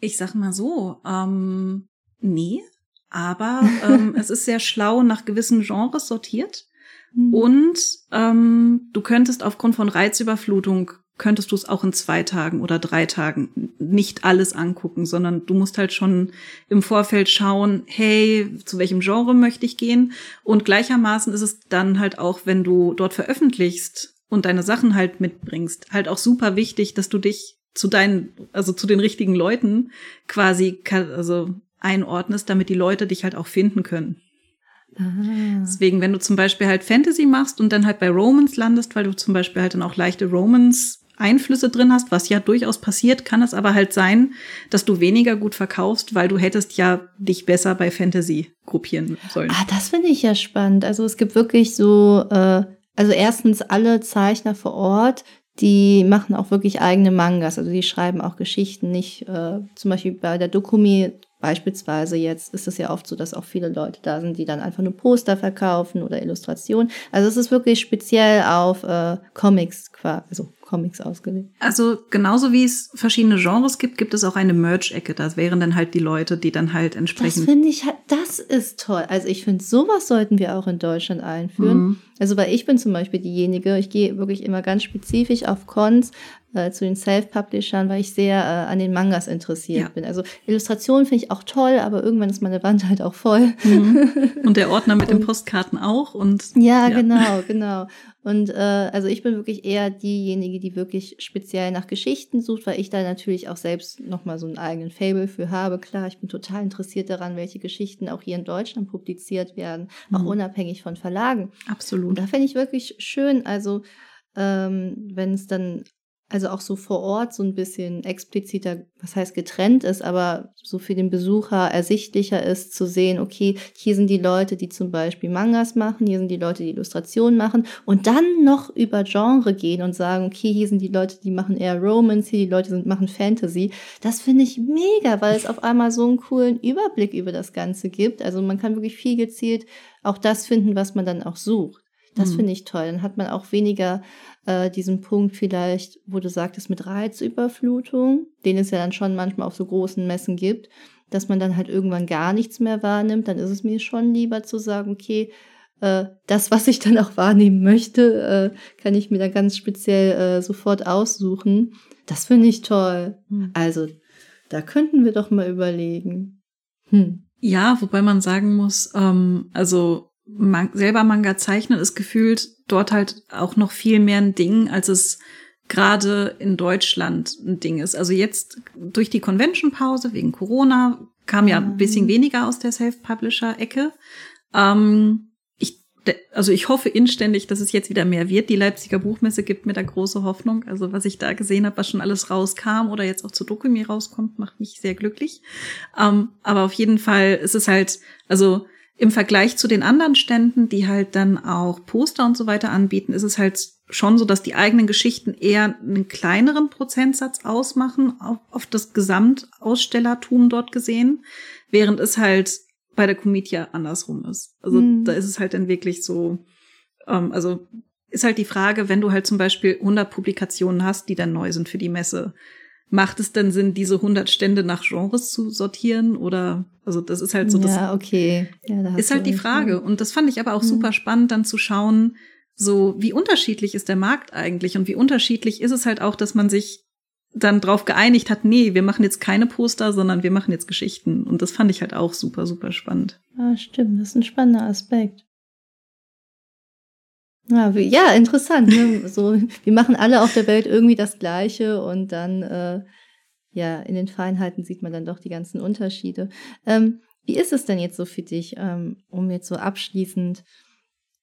Ich sag mal so, ähm, nee, aber ähm, es ist sehr schlau nach gewissen Genres sortiert. Mhm. Und ähm, du könntest aufgrund von Reizüberflutung könntest du es auch in zwei Tagen oder drei Tagen nicht alles angucken, sondern du musst halt schon im Vorfeld schauen, hey, zu welchem Genre möchte ich gehen? Und gleichermaßen ist es dann halt auch, wenn du dort veröffentlichst und deine Sachen halt mitbringst, halt auch super wichtig, dass du dich zu deinen, also zu den richtigen Leuten quasi, also einordnest, damit die Leute dich halt auch finden können. Ah. Deswegen, wenn du zum Beispiel halt Fantasy machst und dann halt bei Romans landest, weil du zum Beispiel halt dann auch leichte Romans Einflüsse drin hast, was ja durchaus passiert, kann es aber halt sein, dass du weniger gut verkaufst, weil du hättest ja dich besser bei Fantasy gruppieren sollen. Ah, das finde ich ja spannend. Also es gibt wirklich so, äh, also erstens alle Zeichner vor Ort, die machen auch wirklich eigene Mangas, also die schreiben auch Geschichten, nicht äh, zum Beispiel bei der Dokumi Beispielsweise jetzt ist es ja oft so, dass auch viele Leute da sind, die dann einfach nur Poster verkaufen oder Illustrationen. Also es ist wirklich speziell auf äh, Comics, also Comics ausgelegt. Also genauso wie es verschiedene Genres gibt, gibt es auch eine Merch-Ecke. Das wären dann halt die Leute, die dann halt entsprechend. Das finde ich halt, das ist toll. Also ich finde, sowas sollten wir auch in Deutschland einführen. Mhm. Also weil ich bin zum Beispiel diejenige, ich gehe wirklich immer ganz spezifisch auf Cons, äh, zu den Self-Publishern, weil ich sehr äh, an den Mangas interessiert ja. bin. Also Illustrationen finde ich auch toll, aber irgendwann ist meine Wand halt auch voll. Mhm. Und der Ordner mit und, den Postkarten auch. Und ja, ja. genau, genau. Und äh, also ich bin wirklich eher diejenige, die wirklich speziell nach Geschichten sucht, weil ich da natürlich auch selbst nochmal so einen eigenen Fable für habe. Klar, ich bin total interessiert daran, welche Geschichten auch hier in Deutschland publiziert werden, mhm. auch unabhängig von Verlagen. Absolut. Und da finde ich wirklich schön, also ähm, wenn es dann also auch so vor Ort so ein bisschen expliziter, was heißt getrennt ist, aber so für den Besucher ersichtlicher ist zu sehen, okay, hier sind die Leute, die zum Beispiel Mangas machen, hier sind die Leute, die Illustrationen machen und dann noch über Genre gehen und sagen, okay, hier sind die Leute, die machen eher Romance, hier die Leute sind, machen Fantasy. Das finde ich mega, weil es auf einmal so einen coolen Überblick über das Ganze gibt. Also man kann wirklich viel gezielt auch das finden, was man dann auch sucht. Das mhm. finde ich toll. Dann hat man auch weniger äh, diesen Punkt vielleicht, wo du sagtest, mit Reizüberflutung, den es ja dann schon manchmal auf so großen Messen gibt, dass man dann halt irgendwann gar nichts mehr wahrnimmt. Dann ist es mir schon lieber zu sagen, okay, äh, das, was ich dann auch wahrnehmen möchte, äh, kann ich mir dann ganz speziell äh, sofort aussuchen. Das finde ich toll. Hm. Also, da könnten wir doch mal überlegen. Hm. Ja, wobei man sagen muss, ähm, also man, selber Manga zeichnen ist gefühlt dort halt auch noch viel mehr ein Ding, als es gerade in Deutschland ein Ding ist. Also jetzt durch die Convention-Pause wegen Corona kam ja ein bisschen mhm. weniger aus der Self-Publisher-Ecke. Ähm, ich, also ich hoffe inständig, dass es jetzt wieder mehr wird. Die Leipziger Buchmesse gibt mir da große Hoffnung. Also was ich da gesehen habe, was schon alles rauskam oder jetzt auch zu Dokumi rauskommt, macht mich sehr glücklich. Ähm, aber auf jeden Fall ist es halt, also im Vergleich zu den anderen Ständen, die halt dann auch Poster und so weiter anbieten, ist es halt schon so, dass die eigenen Geschichten eher einen kleineren Prozentsatz ausmachen auf, auf das Gesamtausstellertum dort gesehen, während es halt bei der Comitia andersrum ist. Also mhm. da ist es halt dann wirklich so, ähm, also ist halt die Frage, wenn du halt zum Beispiel 100 Publikationen hast, die dann neu sind für die Messe, macht es denn Sinn, diese 100 Stände nach Genres zu sortieren oder also das ist halt so das ja okay. Ja, da ist halt die Frage. Und das fand ich aber auch mhm. super spannend dann zu schauen so wie unterschiedlich ist der Markt eigentlich und wie unterschiedlich ist es halt auch dass man sich dann drauf geeinigt hat nee wir machen jetzt keine Poster sondern wir machen jetzt Geschichten. Und das fand ich halt auch super super spannend. Ja stimmt. Das ist ein spannender Aspekt ja, wie, ja interessant. Ne? So, wir machen alle auf der Welt irgendwie das Gleiche und dann, äh, ja, in den Feinheiten sieht man dann doch die ganzen Unterschiede. Ähm, wie ist es denn jetzt so für dich, ähm, um jetzt so abschließend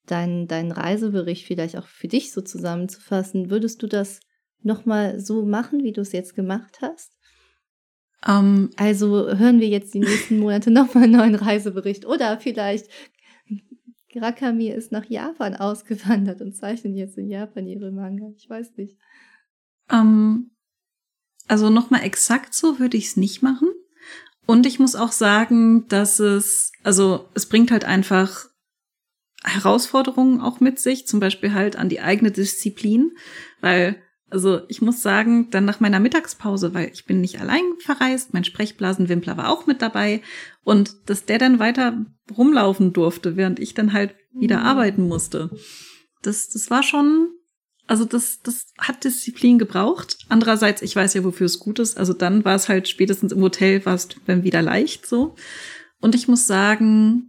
deinen, deinen Reisebericht vielleicht auch für dich so zusammenzufassen? Würdest du das nochmal so machen, wie du es jetzt gemacht hast? Um, ähm. also hören wir jetzt die nächsten Monate nochmal einen neuen Reisebericht oder vielleicht Rakami ist nach Japan ausgewandert und zeichnet jetzt in Japan ihre Manga. Ich weiß nicht. Ähm, also nochmal exakt so würde ich es nicht machen. Und ich muss auch sagen, dass es, also es bringt halt einfach Herausforderungen auch mit sich, zum Beispiel halt an die eigene Disziplin, weil also ich muss sagen, dann nach meiner Mittagspause, weil ich bin nicht allein verreist, mein Sprechblasenwimpler war auch mit dabei und dass der dann weiter rumlaufen durfte, während ich dann halt wieder mhm. arbeiten musste. Das, das war schon, also das, das hat Disziplin gebraucht. Andererseits, ich weiß ja, wofür es gut ist. Also dann war es halt spätestens im Hotel, war es dann wieder leicht so. Und ich muss sagen,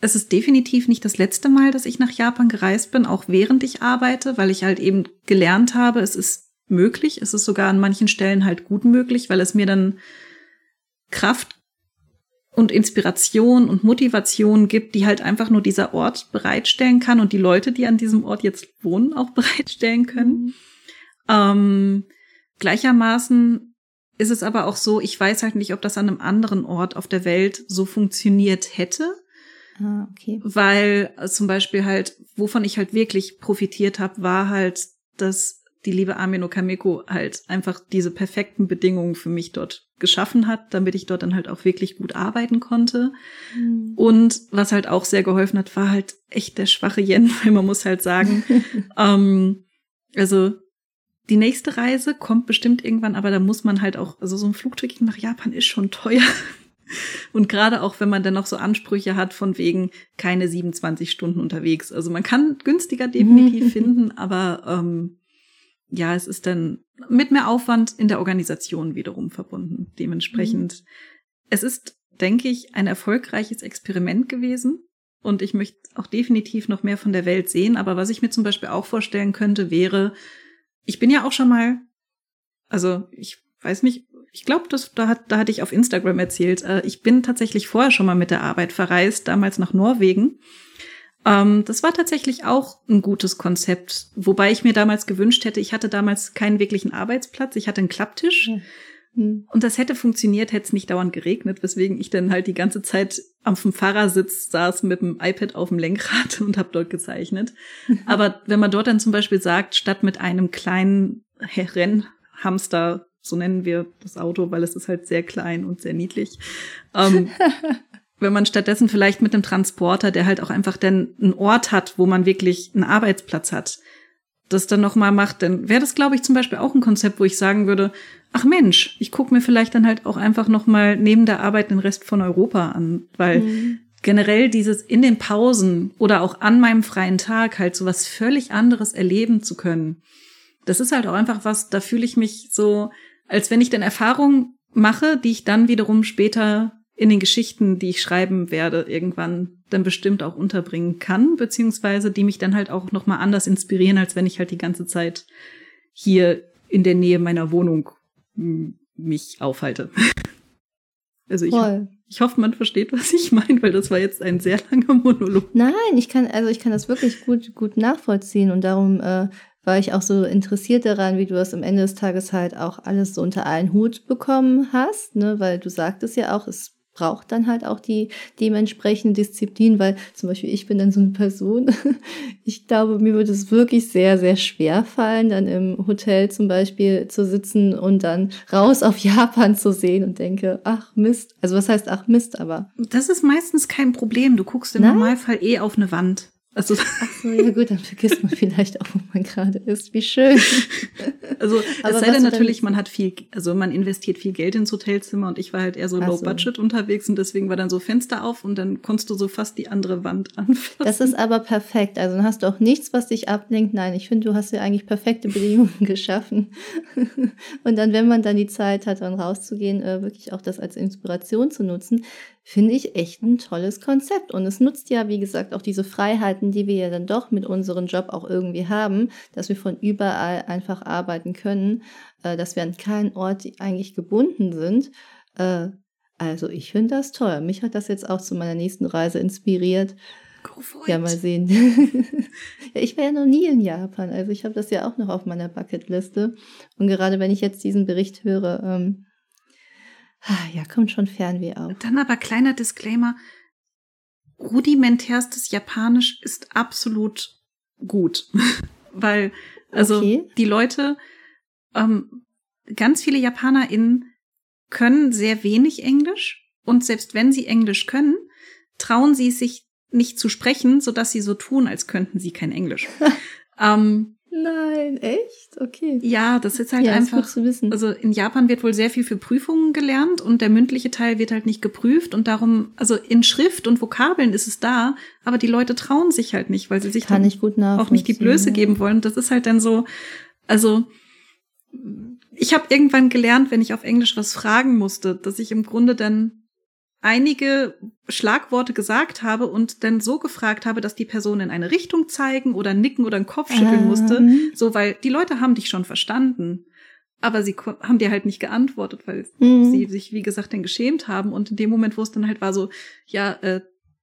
es ist definitiv nicht das letzte Mal, dass ich nach Japan gereist bin, auch während ich arbeite, weil ich halt eben gelernt habe, es ist möglich. Es ist sogar an manchen Stellen halt gut möglich, weil es mir dann Kraft und Inspiration und Motivation gibt, die halt einfach nur dieser Ort bereitstellen kann und die Leute, die an diesem Ort jetzt wohnen, auch bereitstellen können. Mhm. Ähm, gleichermaßen ist es aber auch so, ich weiß halt nicht, ob das an einem anderen Ort auf der Welt so funktioniert hätte. Ah, okay. Weil äh, zum Beispiel halt, wovon ich halt wirklich profitiert habe, war halt, dass die liebe Amino Kameko halt einfach diese perfekten Bedingungen für mich dort geschaffen hat, damit ich dort dann halt auch wirklich gut arbeiten konnte. Mhm. Und was halt auch sehr geholfen hat, war halt echt der schwache Yen, weil man muss halt sagen, ähm, also die nächste Reise kommt bestimmt irgendwann, aber da muss man halt auch, also so ein Flugticket nach Japan ist schon teuer. Und gerade auch, wenn man dann noch so Ansprüche hat von wegen keine 27 Stunden unterwegs. Also man kann günstiger definitiv finden, aber ähm, ja, es ist dann mit mehr Aufwand in der Organisation wiederum verbunden. Dementsprechend, mhm. es ist, denke ich, ein erfolgreiches Experiment gewesen. Und ich möchte auch definitiv noch mehr von der Welt sehen. Aber was ich mir zum Beispiel auch vorstellen könnte, wäre, ich bin ja auch schon mal, also ich weiß nicht, ich glaube, das da hat, da hatte ich auf Instagram erzählt. Äh, ich bin tatsächlich vorher schon mal mit der Arbeit verreist, damals nach Norwegen. Ähm, das war tatsächlich auch ein gutes Konzept, wobei ich mir damals gewünscht hätte, ich hatte damals keinen wirklichen Arbeitsplatz, ich hatte einen Klapptisch. Ja. Hm. Und das hätte funktioniert, hätte es nicht dauernd geregnet, weswegen ich dann halt die ganze Zeit am Fahrersitz saß mit dem iPad auf dem Lenkrad und habe dort gezeichnet. Aber wenn man dort dann zum Beispiel sagt, statt mit einem kleinen Rennhamster, so nennen wir das Auto, weil es ist halt sehr klein und sehr niedlich, ähm, wenn man stattdessen vielleicht mit einem Transporter, der halt auch einfach dann einen Ort hat, wo man wirklich einen Arbeitsplatz hat, das dann nochmal macht, dann wäre das, glaube ich, zum Beispiel auch ein Konzept, wo ich sagen würde, ach Mensch, ich gucke mir vielleicht dann halt auch einfach nochmal neben der Arbeit den Rest von Europa an, weil mhm. generell dieses in den Pausen oder auch an meinem freien Tag halt so was völlig anderes erleben zu können. Das ist halt auch einfach was, da fühle ich mich so, als wenn ich dann Erfahrungen mache, die ich dann wiederum später in den Geschichten, die ich schreiben werde, irgendwann dann bestimmt auch unterbringen kann, beziehungsweise die mich dann halt auch nochmal anders inspirieren, als wenn ich halt die ganze Zeit hier in der Nähe meiner Wohnung mich aufhalte. Also ich, ich hoffe, man versteht, was ich meine, weil das war jetzt ein sehr langer Monolog. Nein, ich kann, also ich kann das wirklich gut, gut nachvollziehen und darum äh, war ich auch so interessiert daran, wie du das am Ende des Tages halt auch alles so unter einen Hut bekommen hast, ne, weil du sagtest ja auch, es braucht dann halt auch die dementsprechende Disziplin, weil zum Beispiel ich bin dann so eine Person, ich glaube, mir würde es wirklich sehr, sehr schwer fallen, dann im Hotel zum Beispiel zu sitzen und dann raus auf Japan zu sehen und denke, ach Mist. Also was heißt ach Mist, aber. Das ist meistens kein Problem. Du guckst im Nein? Normalfall eh auf eine Wand. Also, Ach so, ja gut, dann vergisst man vielleicht auch, wo man gerade ist. Wie schön. Also es sei denn natürlich, man hat viel, also man investiert viel Geld ins Hotelzimmer und ich war halt eher so low budget unterwegs und deswegen war dann so Fenster auf und dann konntest du so fast die andere Wand anfassen. Das ist aber perfekt. Also dann hast du auch nichts, was dich ablenkt. Nein, ich finde, du hast ja eigentlich perfekte Bedingungen geschaffen. und dann, wenn man dann die Zeit hat, dann rauszugehen, äh, wirklich auch das als Inspiration zu nutzen, finde ich echt ein tolles Konzept. Und es nutzt ja, wie gesagt, auch diese Freiheiten, die wir ja dann doch mit unserem Job auch irgendwie haben, dass wir von überall einfach arbeiten können, äh, dass wir an keinen Ort eigentlich gebunden sind. Äh, also ich finde das toll. Mich hat das jetzt auch zu meiner nächsten Reise inspiriert. Ja, mal sehen. ja, ich war ja noch nie in Japan, also ich habe das ja auch noch auf meiner Bucketliste. Und gerade wenn ich jetzt diesen Bericht höre, ähm, ja, kommt schon Fernweh auf. Dann aber kleiner Disclaimer. Rudimentärstes Japanisch ist absolut gut. Weil, also okay. die Leute, ähm, ganz viele JapanerInnen können sehr wenig Englisch und selbst wenn sie Englisch können, trauen sie sich nicht zu sprechen, sodass sie so tun, als könnten sie kein Englisch. ähm, Nein, echt? Okay. Ja, das ist halt ja, einfach. Ist gut zu wissen. Also in Japan wird wohl sehr viel für Prüfungen gelernt und der mündliche Teil wird halt nicht geprüft und darum, also in Schrift und Vokabeln ist es da, aber die Leute trauen sich halt nicht, weil sie sich Kann gut auch nicht die Blöße ja. geben wollen. Das ist halt dann so, also ich habe irgendwann gelernt, wenn ich auf Englisch was fragen musste, dass ich im Grunde dann einige Schlagworte gesagt habe und dann so gefragt habe, dass die Person in eine Richtung zeigen oder nicken oder einen Kopf schütteln ähm. musste. So, weil die Leute haben dich schon verstanden. Aber sie haben dir halt nicht geantwortet, weil mhm. sie sich, wie gesagt, dann geschämt haben. Und in dem Moment, wo es dann halt war so, ja, äh,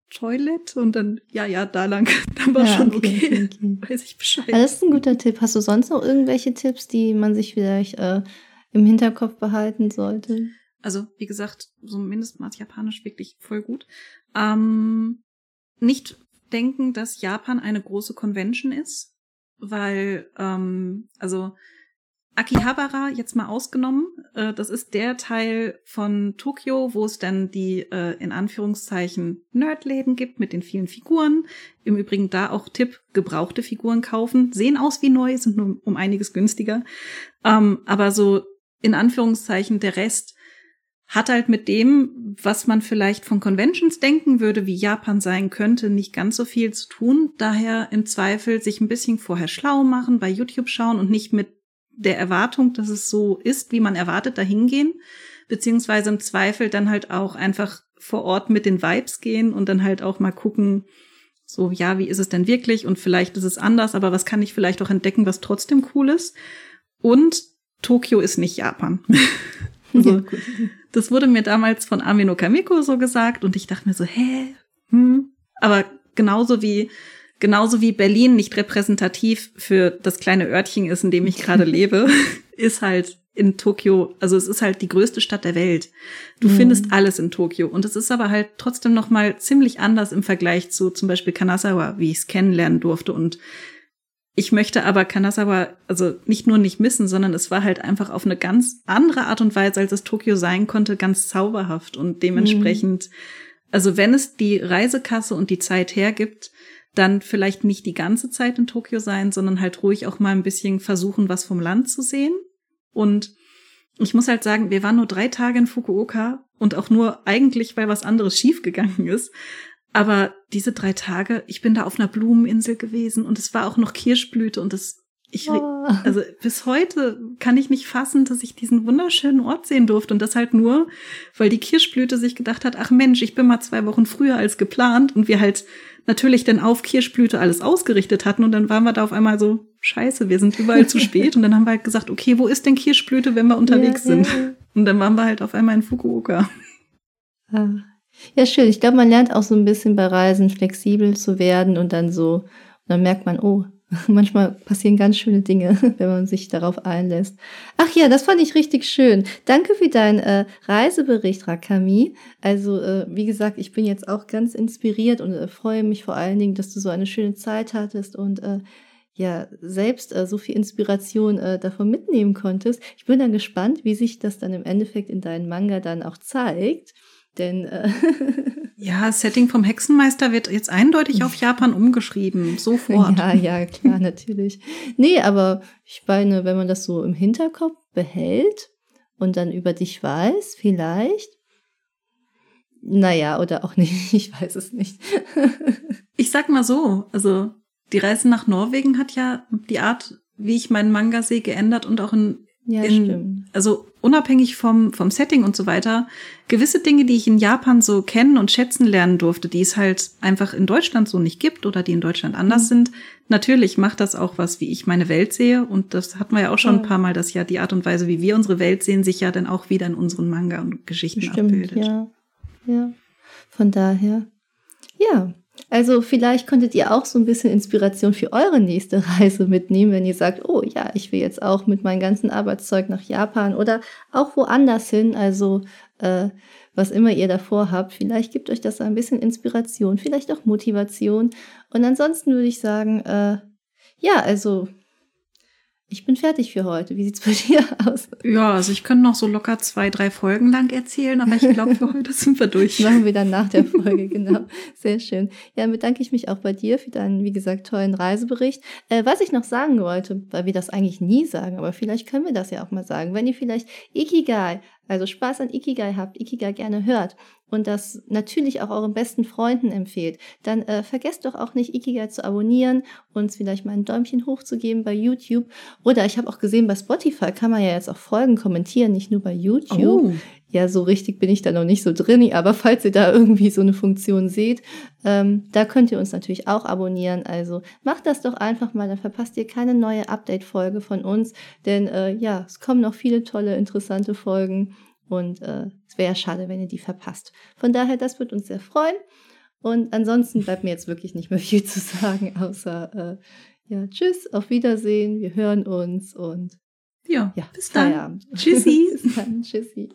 Toilet und dann, ja, ja, da lang. Dann war ja, schon okay, okay. okay, Weiß ich Bescheid. Das ist ein guter Tipp. Hast du sonst noch irgendwelche Tipps, die man sich vielleicht äh, im Hinterkopf behalten sollte? Also, wie gesagt, so Mindestmaß Japanisch wirklich voll gut. Ähm, nicht denken, dass Japan eine große Convention ist, weil, ähm, also Akihabara jetzt mal ausgenommen, äh, das ist der Teil von Tokio, wo es dann die äh, in Anführungszeichen Nerdläden gibt mit den vielen Figuren. Im Übrigen da auch Tipp, gebrauchte Figuren kaufen, sehen aus wie neu, sind nur um einiges günstiger. Ähm, aber so in Anführungszeichen der Rest hat halt mit dem, was man vielleicht von Conventions denken würde, wie Japan sein könnte, nicht ganz so viel zu tun. Daher im Zweifel sich ein bisschen vorher schlau machen, bei YouTube schauen und nicht mit der Erwartung, dass es so ist, wie man erwartet, dahin gehen. Beziehungsweise im Zweifel dann halt auch einfach vor Ort mit den Vibes gehen und dann halt auch mal gucken, so, ja, wie ist es denn wirklich? Und vielleicht ist es anders, aber was kann ich vielleicht auch entdecken, was trotzdem cool ist? Und Tokio ist nicht Japan. also, das wurde mir damals von Amino Kamiko so gesagt und ich dachte mir so, hä? Hm? Aber genauso wie genauso wie Berlin nicht repräsentativ für das kleine Örtchen ist, in dem ich gerade lebe, ist halt in Tokio, also es ist halt die größte Stadt der Welt. Du mhm. findest alles in Tokio und es ist aber halt trotzdem noch mal ziemlich anders im Vergleich zu zum Beispiel Kanazawa, wie ich es kennenlernen durfte und ich möchte aber Kanazawa also nicht nur nicht missen, sondern es war halt einfach auf eine ganz andere Art und Weise, als es Tokio sein konnte, ganz zauberhaft und dementsprechend, mhm. also wenn es die Reisekasse und die Zeit hergibt, dann vielleicht nicht die ganze Zeit in Tokio sein, sondern halt ruhig auch mal ein bisschen versuchen, was vom Land zu sehen. Und ich muss halt sagen, wir waren nur drei Tage in Fukuoka und auch nur eigentlich, weil was anderes schiefgegangen ist. Aber diese drei Tage, ich bin da auf einer Blumeninsel gewesen und es war auch noch Kirschblüte und das ich, oh. also bis heute kann ich nicht fassen, dass ich diesen wunderschönen Ort sehen durfte und das halt nur, weil die Kirschblüte sich gedacht hat, ach Mensch, ich bin mal zwei Wochen früher als geplant und wir halt natürlich dann auf Kirschblüte alles ausgerichtet hatten und dann waren wir da auf einmal so, scheiße, wir sind überall zu spät und dann haben wir halt gesagt, okay, wo ist denn Kirschblüte, wenn wir unterwegs ja, sind? Ja. Und dann waren wir halt auf einmal in Fukuoka. Ja, schön. Ich glaube, man lernt auch so ein bisschen bei Reisen flexibel zu werden und dann so, und dann merkt man, oh, Manchmal passieren ganz schöne Dinge, wenn man sich darauf einlässt. Ach ja, das fand ich richtig schön. Danke für deinen äh, Reisebericht, Rakami. Also, äh, wie gesagt, ich bin jetzt auch ganz inspiriert und äh, freue mich vor allen Dingen, dass du so eine schöne Zeit hattest und äh, ja, selbst äh, so viel Inspiration äh, davon mitnehmen konntest. Ich bin dann gespannt, wie sich das dann im Endeffekt in deinem Manga dann auch zeigt. Denn äh, ja, Setting vom Hexenmeister wird jetzt eindeutig auf Japan umgeschrieben, sofort. Ja, ja, klar, natürlich. Nee, aber ich meine, wenn man das so im Hinterkopf behält und dann über dich weiß, vielleicht. Naja, oder auch nicht, ich weiß es nicht. ich sag mal so, also die Reise nach Norwegen hat ja die Art, wie ich meinen Manga sehe, geändert und auch in ja, in, stimmt. Also unabhängig vom, vom Setting und so weiter, gewisse Dinge, die ich in Japan so kennen und schätzen lernen durfte, die es halt einfach in Deutschland so nicht gibt oder die in Deutschland anders mhm. sind. Natürlich macht das auch was, wie ich meine Welt sehe. Und das hatten wir ja auch schon ein paar Mal, dass ja die Art und Weise, wie wir unsere Welt sehen, sich ja dann auch wieder in unseren Manga und Geschichten Stimmt, abbildet. Ja. ja. Von daher. Ja, also vielleicht konntet ihr auch so ein bisschen Inspiration für eure nächste Reise mitnehmen, wenn ihr sagt, oh ja, ich will jetzt auch mit meinem ganzen Arbeitszeug nach Japan oder auch woanders hin. Also äh, was immer ihr davor habt, vielleicht gibt euch das ein bisschen Inspiration, vielleicht auch Motivation. Und ansonsten würde ich sagen, äh, ja, also ich bin fertig für heute. Wie sieht's bei dir aus? Ja, also ich könnte noch so locker zwei, drei Folgen lang erzählen, aber ich glaube, für heute sind wir durch. Machen wir dann nach der Folge, genau. Sehr schön. Ja, bedanke ich mich auch bei dir für deinen, wie gesagt, tollen Reisebericht. Äh, was ich noch sagen wollte, weil wir das eigentlich nie sagen, aber vielleicht können wir das ja auch mal sagen. Wenn ihr vielleicht Ikigai, also Spaß an Ikigai habt, Ikigai gerne hört und das natürlich auch euren besten Freunden empfehlt, dann äh, vergesst doch auch nicht, Ikigai zu abonnieren, uns vielleicht mal ein Däumchen hoch zu geben bei YouTube. Oder ich habe auch gesehen, bei Spotify kann man ja jetzt auch Folgen kommentieren, nicht nur bei YouTube. Oh. Ja, so richtig bin ich da noch nicht so drin, aber falls ihr da irgendwie so eine Funktion seht, ähm, da könnt ihr uns natürlich auch abonnieren. Also macht das doch einfach mal, dann verpasst ihr keine neue Update-Folge von uns, denn äh, ja, es kommen noch viele tolle, interessante Folgen und äh, es wäre schade, wenn ihr die verpasst. Von daher, das wird uns sehr freuen. Und ansonsten bleibt mir jetzt wirklich nicht mehr viel zu sagen, außer äh, ja, tschüss, auf Wiedersehen, wir hören uns und ja, ja bis dann. Bis dann, tschüssi.